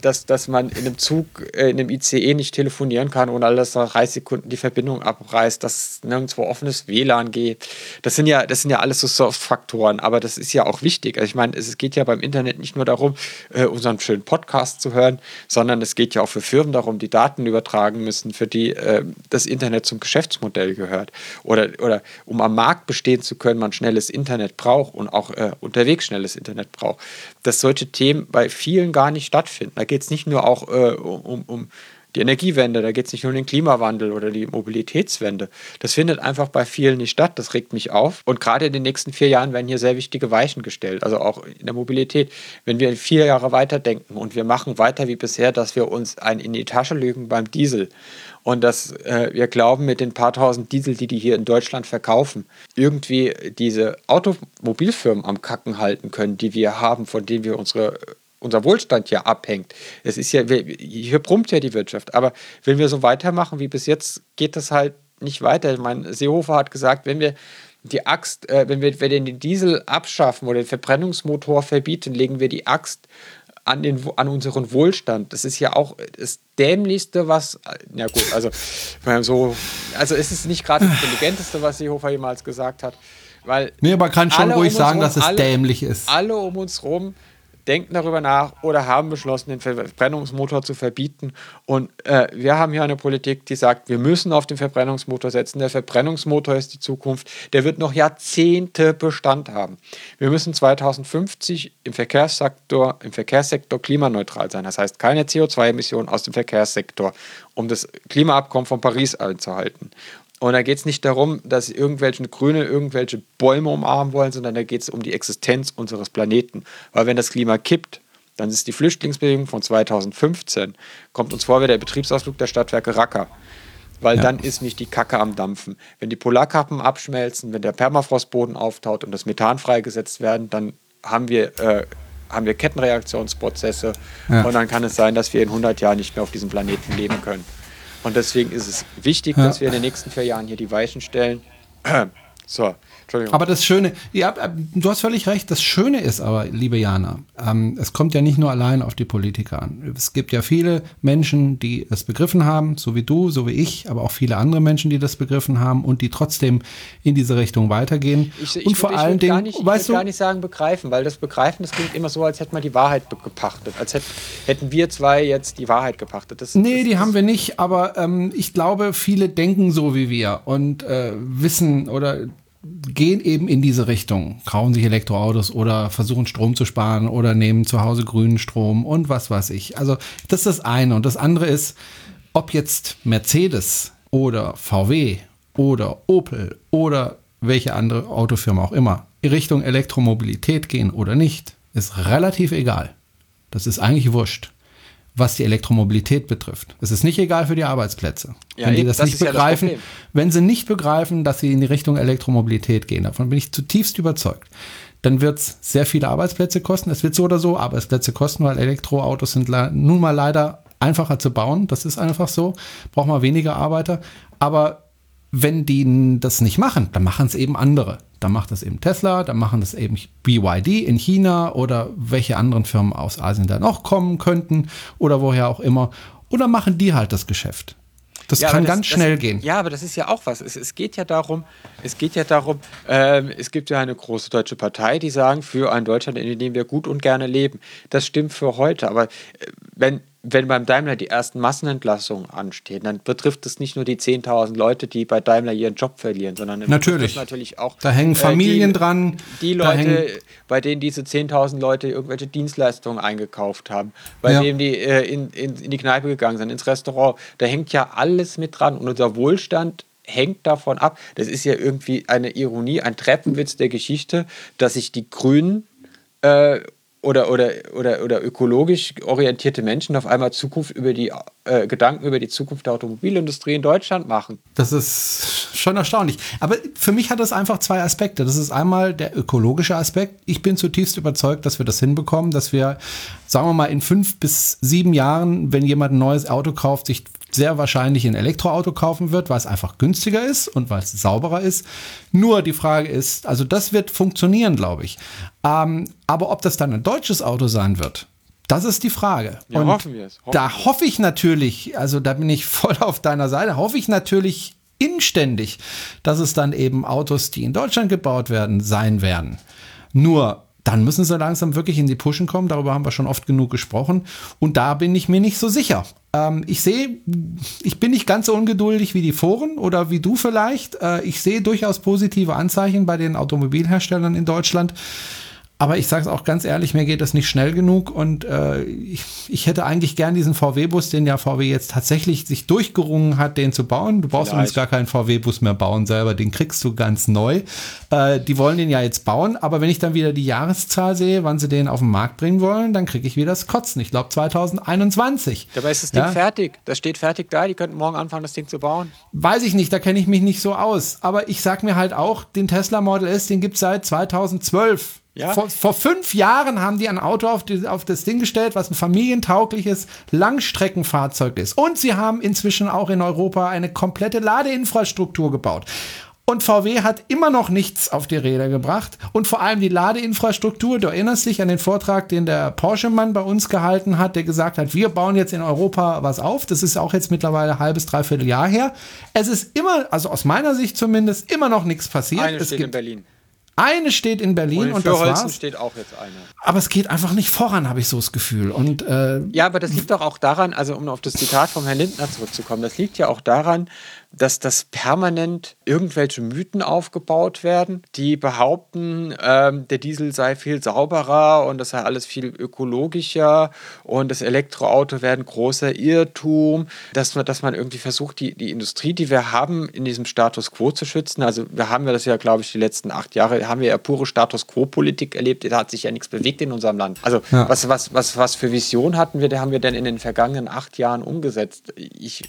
dass, dass man in einem Zug, äh, in einem ICE nicht telefonieren kann, ohne dass nach 30 Sekunden die Verbindung abreißt, dass nirgendwo offenes WLAN geht. Das sind ja, das sind ja alles so Soft-Faktoren, aber das ist ja auch wichtig. Also ich meine, es geht ja beim Internet nicht nur darum, äh, unseren schönen Podcast zu hören, sondern es geht ja auch für Firmen darum, die Daten übertragen müssen, für die äh, das Internet zum Geschäftsmodell gehört. Oder, oder um am Markt bestehen zu können, man schnelles Internet braucht und auch äh, unterwegs schnelles Internet braucht. Dass solche Themen bei vielen gar nicht stattfinden. Da geht es nicht nur auch äh, um, um die Energiewende, da geht es nicht nur um den Klimawandel oder die Mobilitätswende. Das findet einfach bei vielen nicht statt. Das regt mich auf. Und gerade in den nächsten vier Jahren werden hier sehr wichtige Weichen gestellt, also auch in der Mobilität. Wenn wir vier Jahre weiterdenken und wir machen weiter wie bisher, dass wir uns ein in die Tasche lügen beim Diesel und dass äh, wir glauben, mit den paar tausend Diesel, die die hier in Deutschland verkaufen, irgendwie diese Automobilfirmen am Kacken halten können, die wir haben, von denen wir unsere unser Wohlstand ja abhängt. Es ist ja, hier brummt ja die Wirtschaft. Aber wenn wir so weitermachen wie bis jetzt, geht das halt nicht weiter. Ich meine, Seehofer hat gesagt, wenn wir die Axt, äh, wenn wir, wenn wir den Diesel abschaffen oder den Verbrennungsmotor verbieten, legen wir die Axt an, den, an unseren Wohlstand. Das ist ja auch das Dämlichste, was. Ja, gut, also, so, also es ist nicht gerade das Intelligenteste, was Seehofer jemals gesagt hat. Weil
nee, aber kann schon ruhig
um
sagen,
rum,
dass es
alle,
dämlich ist.
Alle um uns rum denken darüber nach oder haben beschlossen, den Verbrennungsmotor zu verbieten. Und äh, wir haben hier eine Politik, die sagt, wir müssen auf den Verbrennungsmotor setzen. Der Verbrennungsmotor ist die Zukunft. Der wird noch Jahrzehnte Bestand haben. Wir müssen 2050 im Verkehrssektor, im Verkehrssektor klimaneutral sein. Das heißt, keine CO2-Emissionen aus dem Verkehrssektor, um das Klimaabkommen von Paris einzuhalten. Und da geht es nicht darum, dass irgendwelche Grüne irgendwelche Bäume umarmen wollen, sondern da geht es um die Existenz unseres Planeten. Weil wenn das Klima kippt, dann ist die Flüchtlingsbewegung von 2015, kommt uns vor wie der Betriebsausflug der Stadtwerke Racker. Weil ja. dann ist nicht die Kacke am Dampfen. Wenn die Polarkappen abschmelzen, wenn der Permafrostboden auftaut und das Methan freigesetzt werden, dann haben wir, äh, haben wir Kettenreaktionsprozesse ja. und dann kann es sein, dass wir in 100 Jahren nicht mehr auf diesem Planeten leben können. Und deswegen ist es wichtig, ja. dass wir in den nächsten vier Jahren hier die Weichen stellen. so.
Aber das Schöne, ja, du hast völlig recht, das Schöne ist aber, liebe Jana, ähm, es kommt ja nicht nur allein auf die Politiker an. Es gibt ja viele Menschen, die es begriffen haben, so wie du, so wie ich, aber auch viele andere Menschen, die das begriffen haben und die trotzdem in diese Richtung weitergehen.
Ich, ich
und vor allen Dingen, gar
nicht, ich
weißt du,
gar nicht sagen begreifen, weil das Begreifen, das klingt immer so, als hätte man die Wahrheit gepachtet, als hätten, hätten wir zwei jetzt die Wahrheit gepachtet.
Das, nee, das, die das haben wir nicht, aber ähm, ich glaube, viele denken so wie wir und äh, wissen oder gehen eben in diese Richtung, kaufen sich Elektroautos oder versuchen Strom zu sparen oder nehmen zu Hause grünen Strom und was weiß ich. Also das ist das eine. Und das andere ist, ob jetzt Mercedes oder VW oder Opel oder welche andere Autofirma auch immer in Richtung Elektromobilität gehen oder nicht, ist relativ egal. Das ist eigentlich wurscht was die Elektromobilität betrifft. Es ist nicht egal für die Arbeitsplätze. Ja, wenn die das, das nicht begreifen, ja wenn sie nicht begreifen, dass sie in die Richtung Elektromobilität gehen, davon bin ich zutiefst überzeugt, dann wird es sehr viele Arbeitsplätze kosten. Es wird so oder so Arbeitsplätze kosten, weil Elektroautos sind nun mal leider einfacher zu bauen. Das ist einfach so. Braucht man weniger Arbeiter. Aber wenn die das nicht machen, dann machen es eben andere. Dann macht das eben Tesla, dann machen das eben BYD in China oder welche anderen Firmen aus Asien da noch kommen könnten oder woher auch immer. Oder machen die halt das Geschäft. Das ja, kann das, ganz schnell
das,
gehen.
Ja, aber das ist ja auch was. Es, es geht ja darum, es geht ja darum, ähm, es gibt ja eine große deutsche Partei, die sagen, für ein Deutschland, in dem wir gut und gerne leben. Das stimmt für heute. Aber äh, wenn, wenn beim Daimler die ersten Massenentlassungen anstehen, dann betrifft es nicht nur die 10.000 Leute, die bei Daimler ihren Job verlieren, sondern
natürlich,
natürlich auch.
Da hängen Familien
äh, die,
dran.
Die Leute, bei denen diese 10.000 Leute irgendwelche Dienstleistungen eingekauft haben, bei ja. denen die äh, in, in, in die Kneipe gegangen sind, ins Restaurant. Da hängt ja alles mit dran. Und unser Wohlstand hängt davon ab. Das ist ja irgendwie eine Ironie, ein Treppenwitz der Geschichte, dass sich die Grünen äh, oder, oder, oder, oder ökologisch orientierte Menschen auf einmal Zukunft über die äh, Gedanken über die Zukunft der Automobilindustrie in Deutschland machen.
Das ist schon erstaunlich. Aber für mich hat das einfach zwei Aspekte. Das ist einmal der ökologische Aspekt. Ich bin zutiefst überzeugt, dass wir das hinbekommen, dass wir, sagen wir mal, in fünf bis sieben Jahren, wenn jemand ein neues Auto kauft, sich sehr wahrscheinlich ein Elektroauto kaufen wird, weil es einfach günstiger ist und weil es sauberer ist. Nur die Frage ist, also das wird funktionieren, glaube ich. Ähm, aber ob das dann ein deutsches Auto sein wird, das ist die Frage.
Ja, und hoffen wir es. Hoffen
da hoffe ich natürlich, also da bin ich voll auf deiner Seite, hoffe ich natürlich inständig, dass es dann eben Autos, die in Deutschland gebaut werden, sein werden. Nur dann müssen sie langsam wirklich in die Pushen kommen. Darüber haben wir schon oft genug gesprochen. Und da bin ich mir nicht so sicher. Ähm, ich sehe, ich bin nicht ganz so ungeduldig wie die Foren oder wie du vielleicht. Äh, ich sehe durchaus positive Anzeichen bei den Automobilherstellern in Deutschland. Aber ich sage es auch ganz ehrlich, mir geht das nicht schnell genug und äh, ich, ich, hätte eigentlich gern diesen VW-Bus, den ja VW jetzt tatsächlich sich durchgerungen hat, den zu bauen. Du brauchst übrigens gar keinen VW-Bus mehr bauen selber, den kriegst du ganz neu. Äh, die wollen den ja jetzt bauen, aber wenn ich dann wieder die Jahreszahl sehe, wann sie den auf den Markt bringen wollen, dann kriege ich wieder das Kotzen. Ich glaube 2021.
Dabei ist das Ding ja? fertig. Das steht fertig da, die könnten morgen anfangen, das Ding zu bauen.
Weiß ich nicht, da kenne ich mich nicht so aus. Aber ich sag mir halt auch, den Tesla Model S, den gibt es seit 2012. Ja? Vor, vor, fünf Jahren haben die ein Auto auf, die, auf das Ding gestellt, was ein familientaugliches Langstreckenfahrzeug ist. Und sie haben inzwischen auch in Europa eine komplette Ladeinfrastruktur gebaut. Und VW hat immer noch nichts auf die Räder gebracht. Und vor allem die Ladeinfrastruktur. Du erinnerst dich an den Vortrag, den der Porsche-Mann bei uns gehalten hat, der gesagt hat, wir bauen jetzt in Europa was auf. Das ist auch jetzt mittlerweile ein halbes, dreiviertel Jahr her. Es ist immer, also aus meiner Sicht zumindest, immer noch nichts passiert.
Eine
es
steht
gibt,
in Berlin.
Eine steht in Berlin und,
und
das war's.
steht auch jetzt eine.
Aber es geht einfach nicht voran, habe ich so das Gefühl. Und äh,
Ja, aber das liegt doch auch daran, also um auf das Zitat vom Herrn Lindner zurückzukommen, das liegt ja auch daran, dass das permanent irgendwelche Mythen aufgebaut werden, die behaupten, ähm, der Diesel sei viel sauberer und das sei alles viel ökologischer und das Elektroauto wäre ein großer Irrtum, dass man, dass man irgendwie versucht, die, die Industrie, die wir haben, in diesem Status quo zu schützen. Also wir haben ja das ja, glaube ich, die letzten acht Jahre, haben wir ja pure Status quo-Politik erlebt, da hat sich ja nichts bewegt in unserem Land. Also
Ja.
was, was, was, was für Vision hatten wir, da haben wir denn in den vergangenen acht Jahren umgesetzt? Ich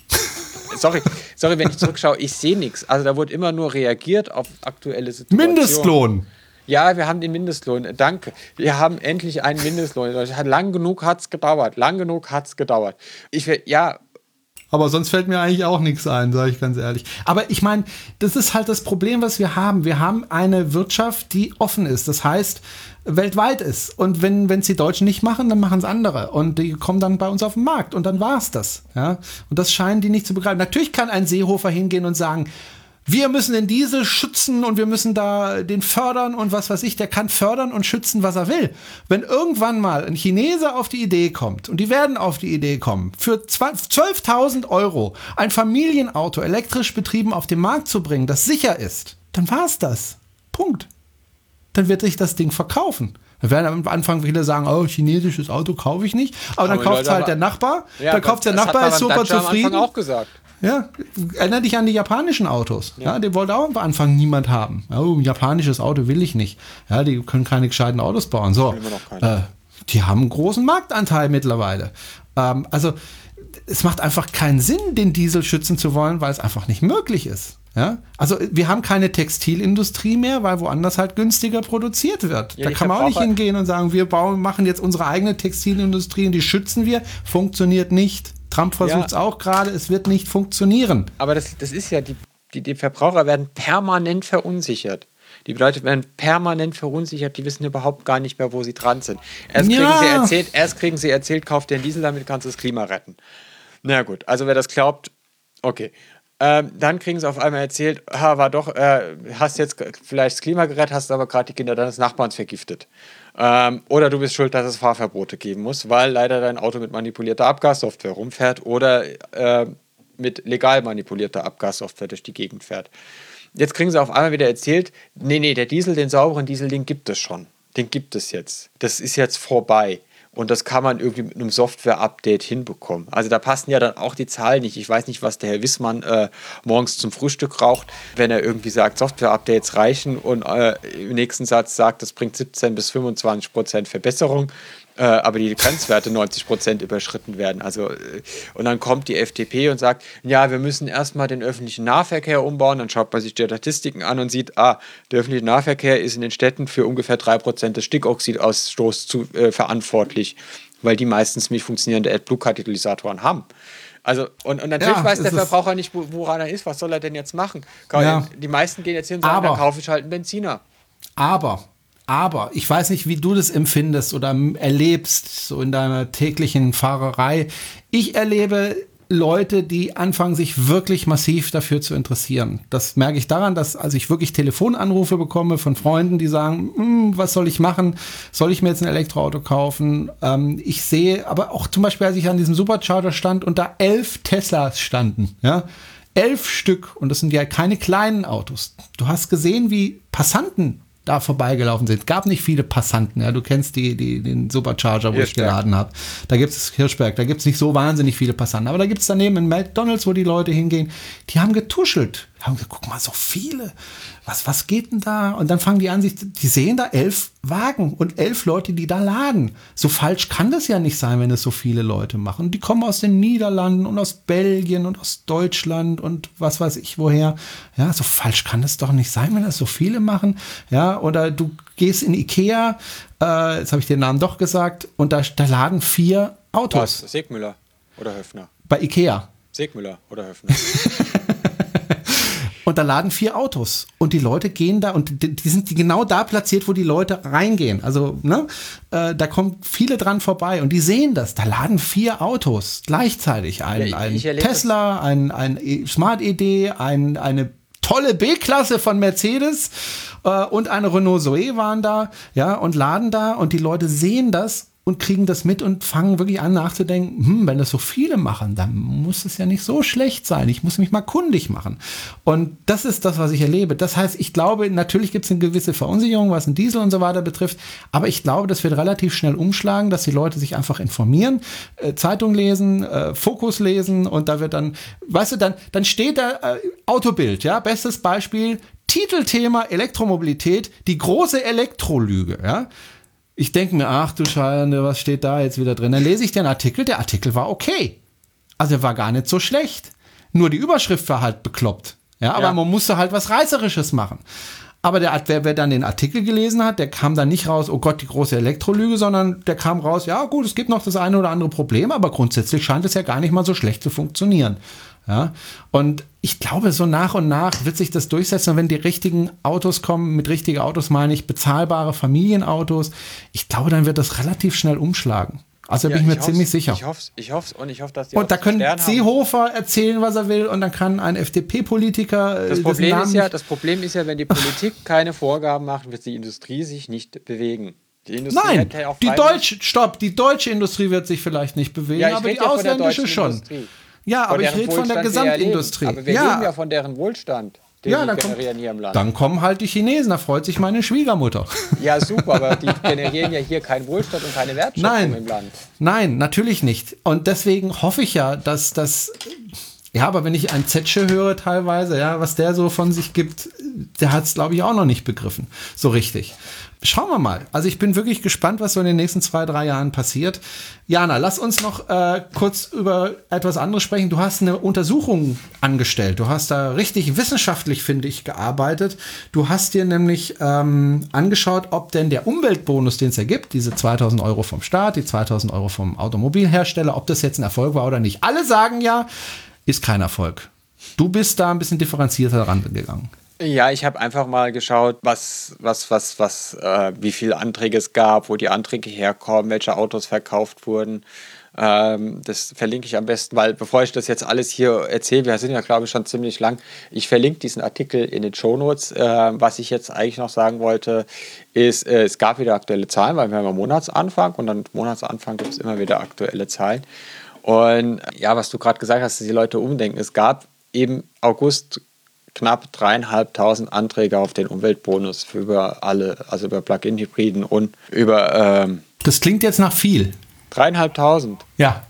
sorry, sorry, wenn ich zurückschaue, ich sehe nichts. Also da wurde immer nur reagiert auf aktuelle Situationen.
Mindestlohn.
Ja, wir haben den Mindestlohn. Danke. Wir haben endlich einen Mindestlohn. Hat lang genug hat es gedauert. Lang genug hat es gedauert. Ich will, ja,
Aber sonst fällt mir eigentlich auch nichts ein, sage ich ganz ehrlich. Aber ich meine, das ist halt das Problem, was wir haben. Wir haben eine Wirtschaft, die offen ist. Das heißt, weltweit ist. Und wenn es die Deutschen nicht machen, dann machen es andere. Und die kommen dann bei uns auf den Markt. Und dann war's das. Ja? Und das scheinen die nicht zu begreifen. Natürlich kann ein Seehofer hingehen und sagen, wir müssen den Diesel schützen und wir müssen da den fördern und was weiß ich, der kann fördern und schützen, was er will. Wenn irgendwann mal ein Chinese auf die Idee kommt, und die werden auf die Idee kommen, für 12.000 Euro ein Familienauto elektrisch betrieben auf den Markt zu bringen, das sicher ist, dann war's das. Punkt. Dann wird sich das Ding verkaufen. Dann werden am Anfang viele sagen, oh, chinesisches Auto kaufe ich nicht. Aber, dann
Aber
kauft
Leute,
halt der Nachbar.
ja
dann kauft der Nachbar, ist super
Dacia am Anfang
zufrieden.
auch gesagt.
Ja, erinnere dich an die japanischen Autos. Ja, die wollte auch am Anfang niemand haben. Oh, ein japanisches Auto will ich nicht. Ja, die können keine gescheiten Autos bauen. So, äh, die haben einen großen Marktanteil mittlerweile. Ähm, also es macht einfach keinen Sinn, den Diesel schützen zu wollen, weil es einfach nicht möglich ist. Ja? Also wir haben keine Textilindustrie mehr, weil woanders halt günstiger produziert wird.
Ja,
da kann man auch nicht hingehen und sagen, wir bauen, machen jetzt unsere eigene Textilindustrie und die schützen wir. Funktioniert nicht. Trump versucht es
Ja.
auch gerade, es wird nicht funktionieren.
Aber das, das ist ja, die, die, die Verbraucher werden permanent verunsichert. Die Leute werden permanent verunsichert, die wissen überhaupt gar nicht mehr, wo sie dran sind. Erst kriegen
Ja.
sie erzählt, erst kriegen sie erzählt, kauf dir einen Diesel, damit kannst du das Klima retten. Na gut, also wer das glaubt, okay. Ähm, dann kriegen sie auf einmal erzählt, ha, war doch, äh, hast jetzt vielleicht das Klima gerettet, hast aber gerade die Kinder deines Nachbarns vergiftet. Ähm, oder du bist schuld, dass es Fahrverbote geben muss, weil leider dein Auto mit manipulierter Abgassoftware rumfährt oder äh, mit legal manipulierter Abgassoftware durch die Gegend fährt. Jetzt kriegen sie auf einmal wieder erzählt, nee, nee, der Diesel, den sauberen Diesel, den gibt es schon. Den gibt es jetzt. Das ist jetzt vorbei. Und das kann man irgendwie mit einem Software-Update hinbekommen. Also da passen ja dann auch die Zahlen nicht. Ich weiß nicht, was der Herr Wissmann äh, morgens zum Frühstück raucht, wenn er irgendwie sagt, Software-Updates reichen und äh, im nächsten Satz sagt, das bringt 17 bis 25 Prozent Verbesserung, äh, aber die Grenzwerte 90 Prozent überschritten werden. Also, äh, und dann kommt die FDP und sagt, ja, wir müssen erstmal den öffentlichen Nahverkehr umbauen. Dann schaut man sich die Statistiken an und sieht, ah, der öffentliche Nahverkehr ist in den Städten für ungefähr 3% des Stickoxidausstoßes zu, äh, verantwortlich, weil die meistens nicht funktionierende AdBlue-Katalysatoren haben. Also, und, und natürlich
Ja,
weiß der Verbraucher nicht, wo- woran er ist. Was soll er denn jetzt machen?
Ja.
Die meisten gehen jetzt hin und sagen,
Aber-
dann kaufe ich halt einen Benziner.
Aber, aber, ich weiß nicht, wie du das empfindest oder erlebst, so in deiner täglichen Fahrerei. Ich erlebe Leute, die anfangen, sich wirklich massiv dafür zu interessieren. Das merke ich daran, dass also ich wirklich Telefonanrufe bekomme von Freunden, die sagen, "Hm, was soll ich machen? Soll ich mir jetzt ein Elektroauto kaufen? Ähm, ich sehe, aber auch zum Beispiel, als ich an diesem Supercharger stand und da elf Teslas standen, ja, elf Stück und das sind ja keine kleinen Autos. Du hast gesehen, wie Passanten da vorbeigelaufen sind. Gab nicht viele Passanten. Ja, du kennst die, die, den Supercharger, wo ich geladen habe. Da gibt es Hirschberg, da gibt es nicht so wahnsinnig viele Passanten. Aber da gibt es daneben in McDonalds, wo die Leute hingehen, die haben getuschelt. Haben gesagt, guck mal, so viele. Was, was geht denn da? Und dann fangen die an, sich, die sehen da elf Wagen und elf Leute, die da laden. So falsch kann das ja nicht sein, wenn es so viele Leute machen. Die kommen aus den Niederlanden und aus Belgien und aus Deutschland und was weiß ich woher. Ja, so falsch kann das doch nicht sein, wenn das so viele machen. Ja, oder du gehst in Ikea, äh, jetzt habe ich den Namen doch gesagt, und da, da laden vier Autos
Was? Segmüller oder Höfner?
bei Ikea.
Segmüller oder Höfner?
Und da laden vier Autos. Und die Leute gehen da und die, die sind genau da platziert, wo die Leute reingehen. Also, ne, äh, da kommen viele dran vorbei und die sehen das. Da laden vier Autos gleichzeitig. Ein,
Ja,
ein Tesla, ein, ein E- Smart-ID, ein, eine tolle B-Klasse von Mercedes äh, und eine Renault Zoe waren da, ja, und laden da und die Leute sehen das und kriegen das mit und fangen wirklich an nachzudenken, hm, wenn das so viele machen, dann muss es ja nicht so schlecht sein. Ich muss mich mal kundig machen. Und das ist das, was ich erlebe. Das heißt, ich glaube, natürlich gibt es eine gewisse Verunsicherung, was ein Diesel und so weiter betrifft, aber ich glaube, das wird relativ schnell umschlagen, dass die Leute sich einfach informieren, äh, Zeitung lesen, äh, Fokus lesen und da wird dann, weißt du, dann, dann steht da äh, Autobild, ja, bestes Beispiel, Titelthema Elektromobilität, die große Elektrolüge, ja ich denke mir, ach du Scheiße, was steht da jetzt wieder drin? Dann lese ich den Artikel, der Artikel war okay. Also er war gar nicht so schlecht. Nur die Überschrift war halt bekloppt. Ja, aber ja. man musste halt was Reißerisches machen. Aber der, wer, wer dann den Artikel gelesen hat, der kam dann nicht raus, oh Gott, die große Elektrolüge, sondern der kam raus, ja gut, es gibt noch das eine oder andere Problem, aber grundsätzlich scheint es ja gar nicht mal so schlecht zu funktionieren. Ja? Und ich glaube, so nach und nach wird sich das durchsetzen. Und wenn die richtigen Autos kommen, mit richtigen Autos meine ich bezahlbare Familienautos, ich glaube, dann wird das relativ schnell umschlagen. Also ja, bin ich mir ziemlich sicher.
Ich hoffe ich hoffe und ich hoffe, dass die
Und da können Seehofer erzählen, was er will, und dann kann ein FDP-Politiker.
Äh, das Problem ist ja, das Problem ist ja, wenn die Politik keine Vorgaben macht, wird die Industrie sich nicht bewegen.
Die Nein, die deutsche, stopp, die deutsche Industrie wird sich vielleicht nicht bewegen, ja, aber die ausländische schon. Industrie. Ja, aber ich rede von der Gesamtindustrie.
Aber wir
ja.
reden ja von deren Wohlstand. Den ja,
dann, generieren hier im Land. dann kommen halt die Chinesen, da freut sich meine Schwiegermutter.
Ja, super, aber die generieren ja hier keinen Wohlstand und keine Wertschöpfung
Nein.
im Land.
Nein, natürlich nicht. Und deswegen hoffe ich ja, dass das ja, aber wenn ich ein Zetsche höre teilweise, ja, was der so von sich gibt, der hat es, glaube ich, auch noch nicht begriffen. So richtig. Schauen wir mal. Also ich bin wirklich gespannt, was so in den nächsten zwei, drei Jahren passiert. Jana, lass uns noch äh, kurz über etwas anderes sprechen. Du hast eine Untersuchung angestellt. Du hast da richtig wissenschaftlich, finde ich, gearbeitet. Du hast dir nämlich ähm, angeschaut, ob denn der Umweltbonus, den es ergibt, diese 2000 Euro vom Staat, die 2000 Euro vom Automobilhersteller, ob das jetzt ein Erfolg war oder nicht. Alle sagen ja, ist kein Erfolg. Du bist da ein bisschen differenzierter rangegangen.
Ja, ich habe einfach mal geschaut, was, was, was, was, äh, wie viele Anträge es gab, wo die Anträge herkommen, welche Autos verkauft wurden. Ähm, das verlinke ich am besten, weil bevor ich das jetzt alles hier erzähle, wir sind ja, glaube ich, schon ziemlich lang. Ich verlinke diesen Artikel in den Shownotes. Äh, was ich jetzt eigentlich noch sagen wollte, ist, äh, es gab wieder aktuelle Zahlen, weil wir haben ja Monatsanfang und dann Monatsanfang gibt es immer wieder aktuelle Zahlen. Und ja, was du gerade gesagt hast, dass die Leute umdenken. Es gab eben August knapp dreieinhalbtausend Anträge auf den Umweltbonus für über alle, also über Plug-in-Hybriden und über. Ähm,
das klingt jetzt nach viel.
Dreieinhalbtausend.
Ja.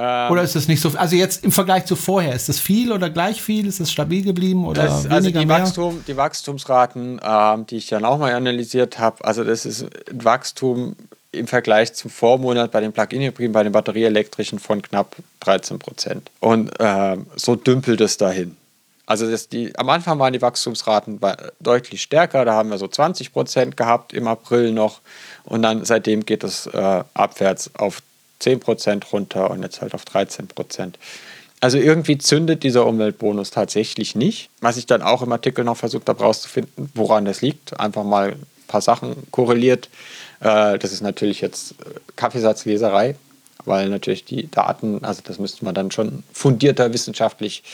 Ähm, oder ist das nicht so? Also jetzt im Vergleich zu vorher, ist das viel oder gleich viel? Ist es stabil geblieben oder das, weniger
also die,
mehr?
Wachstum, die Wachstumsraten, ähm, die ich dann auch mal analysiert habe, also das ist ein Wachstum im Vergleich zum Vormonat bei den Plug-in-Hybriden, bei den batterieelektrischen von knapp 13 Prozent. Und äh, so dümpelt es dahin. Also das, die, am Anfang waren die Wachstumsraten deutlich stärker, da haben wir so 20 Prozent gehabt im April noch und dann seitdem geht es äh, abwärts auf 10 Prozent runter und jetzt halt auf 13 Prozent. Also irgendwie zündet dieser Umweltbonus tatsächlich nicht. Was ich dann auch im Artikel noch versucht habe herauszufinden, woran das liegt. Einfach mal ein paar Sachen korreliert. Äh, das ist natürlich jetzt äh, Kaffeesatzleserei, weil natürlich die Daten, also das müsste man dann schon fundierter wissenschaftlich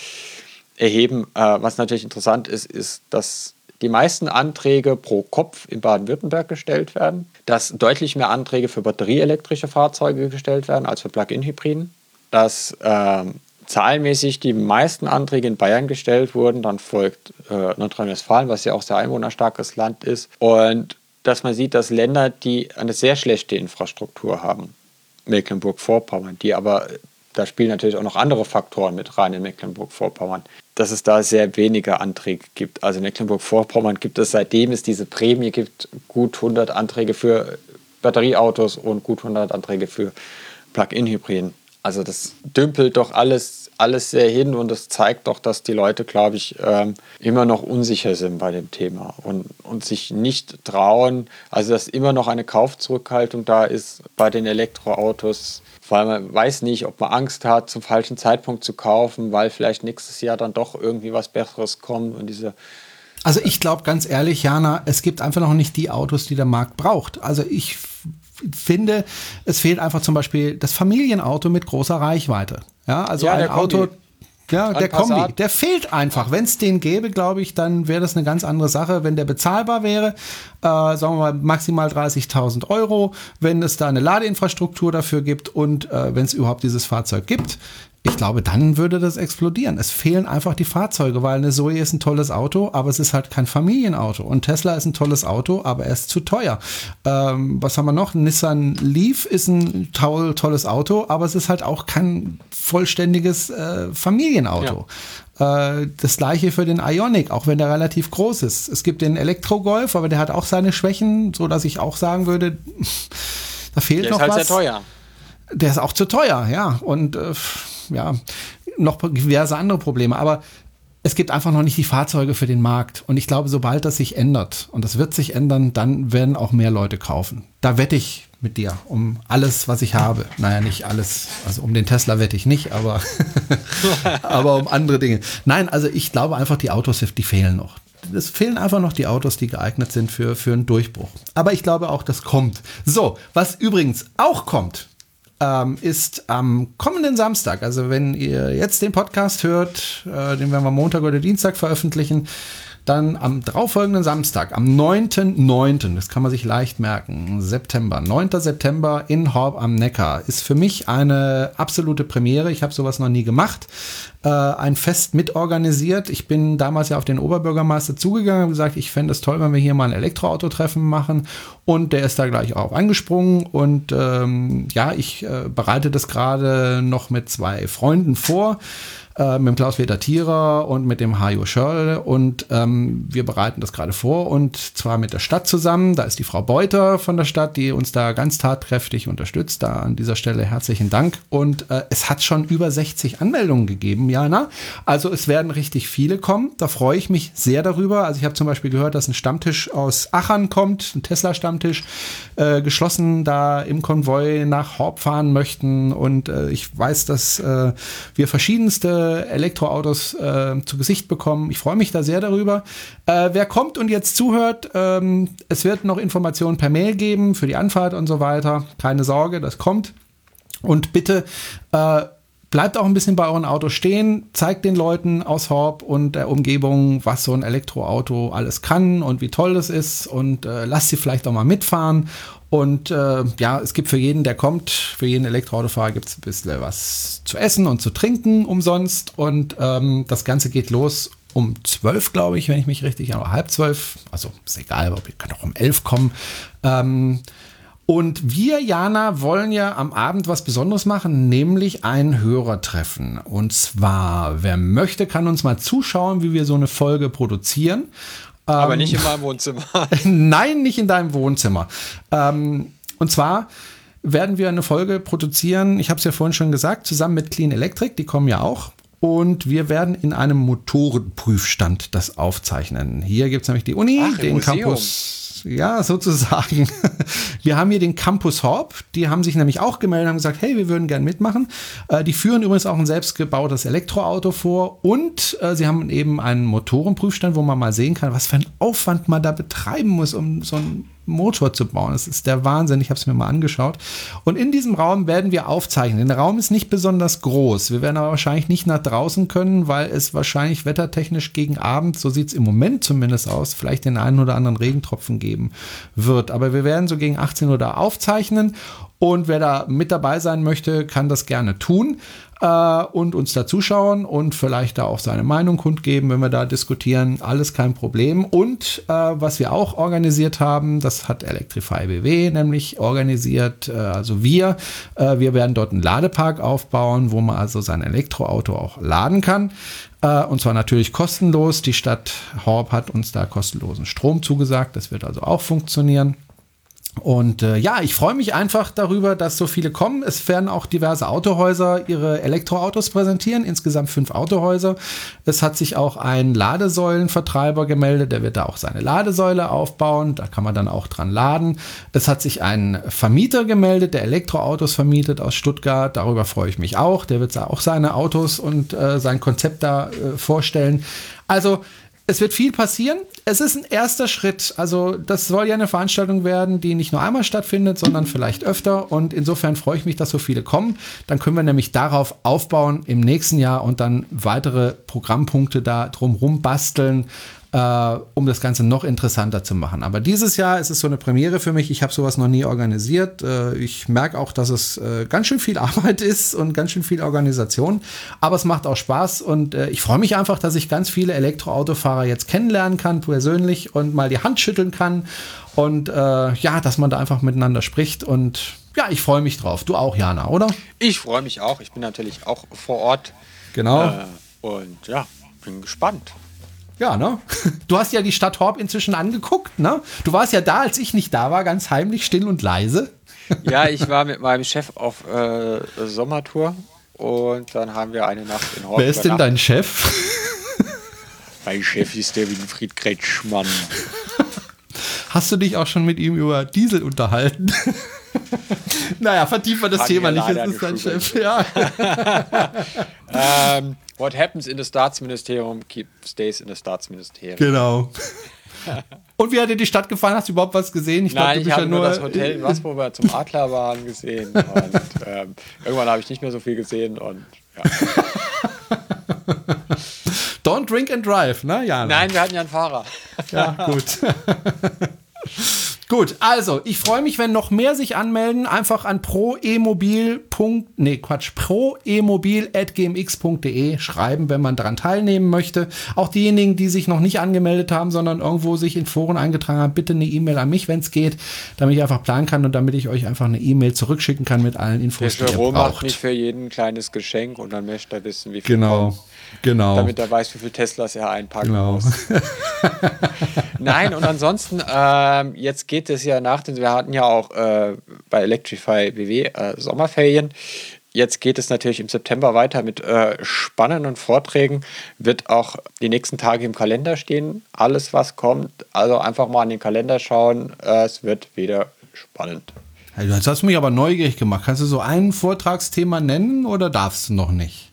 erheben. Äh, was natürlich interessant ist, ist, dass die meisten Anträge pro Kopf in Baden-Württemberg gestellt werden, dass deutlich mehr Anträge für batterieelektrische Fahrzeuge gestellt werden als für Plug-in-Hybriden, dass äh, zahlenmäßig die meisten Anträge in Bayern gestellt wurden, dann folgt äh, Nordrhein-Westfalen, was ja auch sehr einwohnerstarkes Land ist, und dass man sieht, dass Länder, die eine sehr schlechte Infrastruktur haben, Mecklenburg-Vorpommern, die aber, da spielen natürlich auch noch andere Faktoren mit rein in Mecklenburg-Vorpommern, dass es da sehr wenige Anträge gibt. Also in Mecklenburg-Vorpommern gibt es, seitdem es diese Prämie gibt, gut 100 Anträge für Batterieautos und gut 100 Anträge für Plug-in-Hybriden. Also das dümpelt doch alles, alles sehr hin und das zeigt doch, dass die Leute, glaube ich, ähm, immer noch unsicher sind bei dem Thema und, und sich nicht trauen. Also dass immer noch eine Kaufzurückhaltung da ist bei den Elektroautos, weil man weiß nicht, ob man Angst hat, zum falschen Zeitpunkt zu kaufen, weil vielleicht nächstes Jahr dann doch irgendwie was Besseres kommt und diese
also ich glaube ganz ehrlich, Jana, es gibt einfach noch nicht die Autos, die der Markt braucht. Also ich finde, es fehlt einfach zum Beispiel das Familienauto mit großer Reichweite. Ja, also ja, ein Auto, Ja, der Kombi,
Passat.
der fehlt einfach. Wenn es den gäbe, glaube ich, dann wäre das eine ganz andere Sache. Wenn der bezahlbar wäre, äh, sagen wir mal maximal 30.000 Euro, wenn es da eine Ladeinfrastruktur dafür gibt und äh, wenn es überhaupt dieses Fahrzeug gibt, ich glaube, dann würde das explodieren. Es fehlen einfach die Fahrzeuge, weil eine Zoe ist ein tolles Auto, aber es ist halt kein Familienauto. Und Tesla ist ein tolles Auto, aber er ist zu teuer. Ähm, was haben wir noch? Nissan Leaf ist ein toll, tolles Auto, aber es ist halt auch kein vollständiges äh, Familienauto. Äh, das gleiche für den Ionic, auch wenn der relativ groß ist. Es gibt den Elektro-Golf, aber der hat auch seine Schwächen, so dass ich auch sagen würde, da fehlt
Der
noch
ist halt
was.
sehr teuer.
Der ist auch zu teuer, ja. Und äh, ja, noch diverse andere Probleme. Aber es gibt einfach noch nicht die Fahrzeuge für den Markt. Und ich glaube, sobald das sich ändert, und das wird sich ändern, dann werden auch mehr Leute kaufen. Da wette ich mit dir um alles, was ich habe. Naja, nicht alles. Also um den Tesla wette ich nicht, aber, aber um andere Dinge. Nein, also ich glaube einfach, die Autos, die fehlen noch. Es fehlen einfach noch die Autos, die geeignet sind für, für einen Durchbruch. Aber ich glaube auch, das kommt. So, was übrigens auch kommt, ähm, ist am kommenden Samstag, also wenn ihr jetzt den Podcast hört, äh, den werden wir Montag oder Dienstag veröffentlichen, dann am darauffolgenden Samstag, am 9.9., das kann man sich leicht merken, September, 9. September in Horb am Neckar, ist für mich eine absolute Premiere. Ich habe sowas noch nie gemacht. Äh, ein Fest mitorganisiert. Ich bin damals ja auf den Oberbürgermeister zugegangen und gesagt, ich fände es toll, wenn wir hier mal ein Elektroautotreffen machen. Und der ist da gleich auch angesprungen. Und ähm, ja, ich äh, bereite das gerade noch mit zwei Freunden vor äh, mit dem Klaus-Peter Thierer und mit dem Hajo Schörl und ähm, wir bereiten das gerade vor und zwar mit der Stadt zusammen. Da ist die Frau Beuter von der Stadt, die uns da ganz tatkräftig unterstützt. Da an dieser Stelle herzlichen Dank. Und äh, es hat schon über 60 Anmeldungen gegeben, Jana. Also es werden richtig viele kommen. Da freue ich mich sehr darüber. Also ich habe zum Beispiel gehört, dass ein Stammtisch aus Achern kommt, ein Tesla-Stammtisch, äh, geschlossen da im Konvoi nach Horb fahren möchten. Und äh, ich weiß, dass äh, wir verschiedenste Elektroautos äh, zu Gesicht bekommen. Ich freue mich da sehr darüber. Äh, wer kommt und jetzt zuhört, ähm, es wird noch Informationen per Mail geben für die Anfahrt und so weiter. Keine Sorge, das kommt. Und bitte äh, bleibt auch ein bisschen bei euren Autos stehen, zeigt den Leuten aus Horb und der Umgebung, was so ein Elektroauto alles kann und wie toll das ist und äh, lasst sie vielleicht auch mal mitfahren. Und äh, ja, es gibt für jeden, der kommt, für jeden Elektroautofahrer gibt es ein bisschen was zu essen und zu trinken umsonst. Und ähm, das Ganze geht los um zwölf, glaube ich, wenn ich mich richtig erinnere, halb zwölf. Also ist egal, aber ihr könnt auch um elf kommen. Ähm, und wir, Jana, wollen ja am Abend was Besonderes machen, nämlich ein Hörertreffen. Und zwar, wer möchte, kann uns mal zuschauen, wie wir so eine Folge produzieren.
Aber
Ähm,
nicht in meinem Wohnzimmer.
Nein, nicht in deinem Wohnzimmer. Ähm, und zwar werden wir eine Folge produzieren, ich habe es ja vorhin schon gesagt, zusammen mit Clean Electric, die kommen ja auch. Und wir werden in einem Motorenprüfstand das aufzeichnen. Hier gibt es nämlich die Uni,
Ach,
den. Campus. Ja, sozusagen. Wir haben hier den Campus Horb. Die haben sich nämlich auch gemeldet und haben gesagt, hey, wir würden gerne mitmachen. Äh, die führen übrigens auch ein selbstgebautes Elektroauto vor und äh, sie haben eben einen Motorenprüfstand, wo man mal sehen kann, was für ein Aufwand man da betreiben muss, um so ein Motor zu bauen. Das ist der Wahnsinn. Ich habe es mir mal angeschaut. Und in diesem Raum werden wir aufzeichnen. Der Raum ist nicht besonders groß. Wir werden aber wahrscheinlich nicht nach draußen können, weil es wahrscheinlich wettertechnisch gegen Abend, so sieht es im Moment zumindest aus, vielleicht den einen oder anderen Regentropfen geben wird. Aber wir werden so gegen 18 Uhr da aufzeichnen. Und wer da mit dabei sein möchte, kann das gerne tun äh, und uns da zuschauen und vielleicht da auch seine Meinung kundgeben, wenn wir da diskutieren. Alles kein Problem. Und äh, was wir auch organisiert haben, das hat Electrify BW nämlich organisiert, äh, also wir. Äh, wir werden dort einen Ladepark aufbauen, wo man also sein Elektroauto auch laden kann. Äh, und zwar natürlich kostenlos. Die Stadt Horb hat uns da kostenlosen Strom zugesagt. Das wird also auch funktionieren. Und äh, ja, ich freue mich einfach darüber, dass so viele kommen. Es werden auch diverse Autohäuser ihre Elektroautos präsentieren, insgesamt fünf Autohäuser. Es hat sich auch ein Ladesäulenvertreiber gemeldet, der wird da auch seine Ladesäule aufbauen. Da kann man dann auch dran laden. Es hat sich ein Vermieter gemeldet, der Elektroautos vermietet aus Stuttgart. Darüber freue ich mich auch. Der wird da auch seine Autos und äh, sein Konzept da äh, vorstellen. Also es wird viel passieren. Es ist ein erster Schritt. Also das soll ja eine Veranstaltung werden, die nicht nur einmal stattfindet, sondern vielleicht öfter. Und insofern freue ich mich, dass so viele kommen. Dann können wir nämlich darauf aufbauen im nächsten Jahr und dann weitere Programmpunkte da drumherum basteln äh, um das Ganze noch interessanter zu machen. Aber dieses Jahr ist es so eine Premiere für mich. Ich habe sowas noch nie organisiert. Äh, ich merke auch, dass es äh, ganz schön viel Arbeit ist und ganz schön viel Organisation. Aber es macht auch Spaß und äh, ich freue mich einfach, dass ich ganz viele Elektroautofahrer jetzt kennenlernen kann, persönlich und mal die Hand schütteln kann. Und äh, ja, dass man da einfach miteinander spricht und ja, ich freue mich drauf. Du auch, Jana, oder?
Ich freue mich auch. Ich bin natürlich auch vor Ort.
Genau.
Äh, und ja, bin gespannt.
Ja, ne? Du hast ja die Stadt Horb inzwischen angeguckt, ne? Du warst ja da, als ich nicht da war, ganz heimlich, still und leise.
Ja, ich war mit meinem Chef auf äh, Sommertour und dann haben wir eine Nacht in Horb.
Wer ist denn dein Chef?
Mein Chef ist der Winfried Kretschmann.
Hast du dich auch schon mit ihm über Diesel unterhalten? naja, vertiefen wir das
Hat
Thema nicht. Es ist dein. Chef. Ja.
ähm, what happens in the Staatsministerium keep, stays in the Staatsministerium.
Genau. Und wie hat dir die Stadt gefallen? Hast du überhaupt was gesehen? Ich glaub,
Nein,
du
ich habe nur das Hotel, in was wo wir zum Adler waren, gesehen. Und ähm, irgendwann habe ich nicht mehr so viel gesehen. Und ja.
Don't drink and drive, ne? Ja.
Nein, wir hatten ja einen Fahrer.
Ja, gut. Gut, also ich freue mich, wenn noch mehr sich anmelden. Einfach an proemobil. Nee, Quatsch, proemobil.gmx.de schreiben, wenn man daran teilnehmen möchte. Auch diejenigen, die sich noch nicht angemeldet haben, sondern irgendwo sich in Foren eingetragen haben, bitte eine E-Mail an mich, wenn es geht, damit ich einfach planen kann und damit ich euch einfach eine E-Mail zurückschicken kann mit allen
Der
Infos, die ihr
Jerome macht
braucht.
nicht für jeden ein kleines Geschenk und dann möchte er wissen, wie viel
Genau,
kommt,
genau.
damit er weiß, wie viel Teslas er einpacken
Genau.
muss. Nein, und ansonsten, ähm, jetzt geht es ja nach den, wir hatten ja auch äh, bei Electrify BW äh, Sommerferien. Jetzt geht es natürlich im September weiter mit äh, spannenden Vorträgen. Wird auch die nächsten Tage im Kalender stehen. Alles, was kommt. Also einfach mal an den Kalender schauen. Es wird wieder spannend.
Jetzt hast du mich aber neugierig gemacht. Kannst du so ein Vortragsthema nennen oder darfst du noch nicht?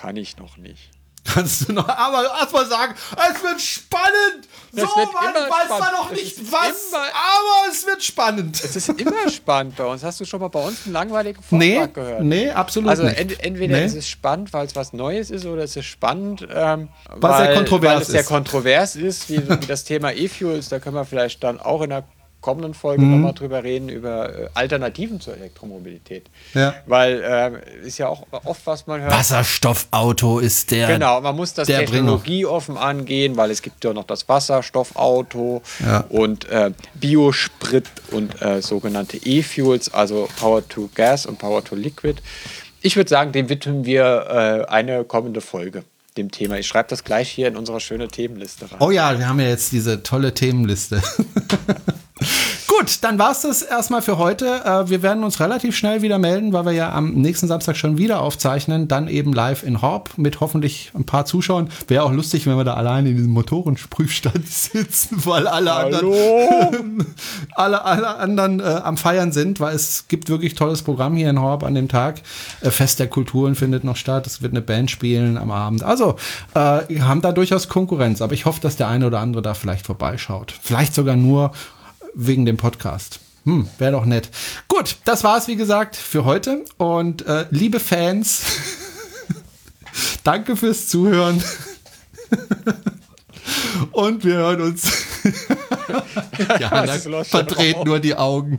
Kann ich noch nicht.
Kannst du noch, aber erst mal sagen, es wird spannend.
Es
so,
wird
man weiß man
spannend.
noch
Es
nicht was, aber es wird spannend.
Es ist immer spannend bei uns. Hast du schon mal bei uns einen langweiligen
Nee,
Vortrag gehört?
nee, absolut
Also
nicht.
ent entweder
Nee.
ist es spannend, weil es was Neues ist, oder es ist spannend, ähm,
Weil es sehr
weil, es sehr
ist.
kontrovers ist, wie, wie das Thema E-Fuels. Da können wir vielleicht dann auch in der kommenden Folge
Mhm.
nochmal drüber reden, über äh, Alternativen zur Elektromobilität.
Ja.
Weil ähm, ist ja auch oft, was man hört.
Wasserstoffauto ist der.
Genau, man muss das technologieoffen angehen, weil es gibt ja noch das Wasserstoffauto
Ja.
und äh, Biosprit und äh, sogenannte E-Fuels, also Power to Gas und Power to Liquid. Ich würde sagen, dem widmen wir äh, eine kommende Folge, dem Thema. Ich schreibe das gleich hier in unsere schöne Themenliste rein.
Oh ja, wir haben ja jetzt diese tolle Themenliste. Gut, dann war es das erstmal für heute. Äh, Wir werden uns relativ schnell wieder melden, weil wir ja am nächsten Samstag schon wieder aufzeichnen. Dann eben live in Horb mit hoffentlich ein paar Zuschauern. Wäre auch lustig, wenn wir da alleine in diesem Motorenprüfstand sitzen, weil alle anderen, alle, alle anderen äh, am Feiern sind, weil es gibt wirklich tolles Programm hier in Horb an dem Tag. Äh, Fest der Kulturen findet noch statt. Es wird eine Band spielen am Abend. Also, äh, wir haben da durchaus Konkurrenz, aber ich hoffe, dass der eine oder andere da vielleicht vorbeischaut. Vielleicht sogar nur wegen dem Podcast. Hm, wäre doch nett. Gut, das war's wie gesagt für heute und äh, liebe Fans, danke fürs Zuhören. Und wir hören uns. ja,
Was
da
ist los?
verdreht nur die Augen.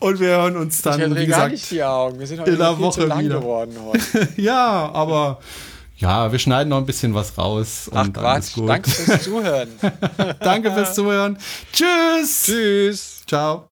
Und wir hören uns
ich
dann, wie
verdrehe gar
gesagt,
nicht die Augen. Wir sind heute
in der Woche wieder.
geworden heute.
ja, aber ja, wir schneiden noch ein bisschen was raus.
Ach Quatsch,
gut.
danke fürs Zuhören.
danke fürs Zuhören. Tschüss.
Tschüss.
Ciao.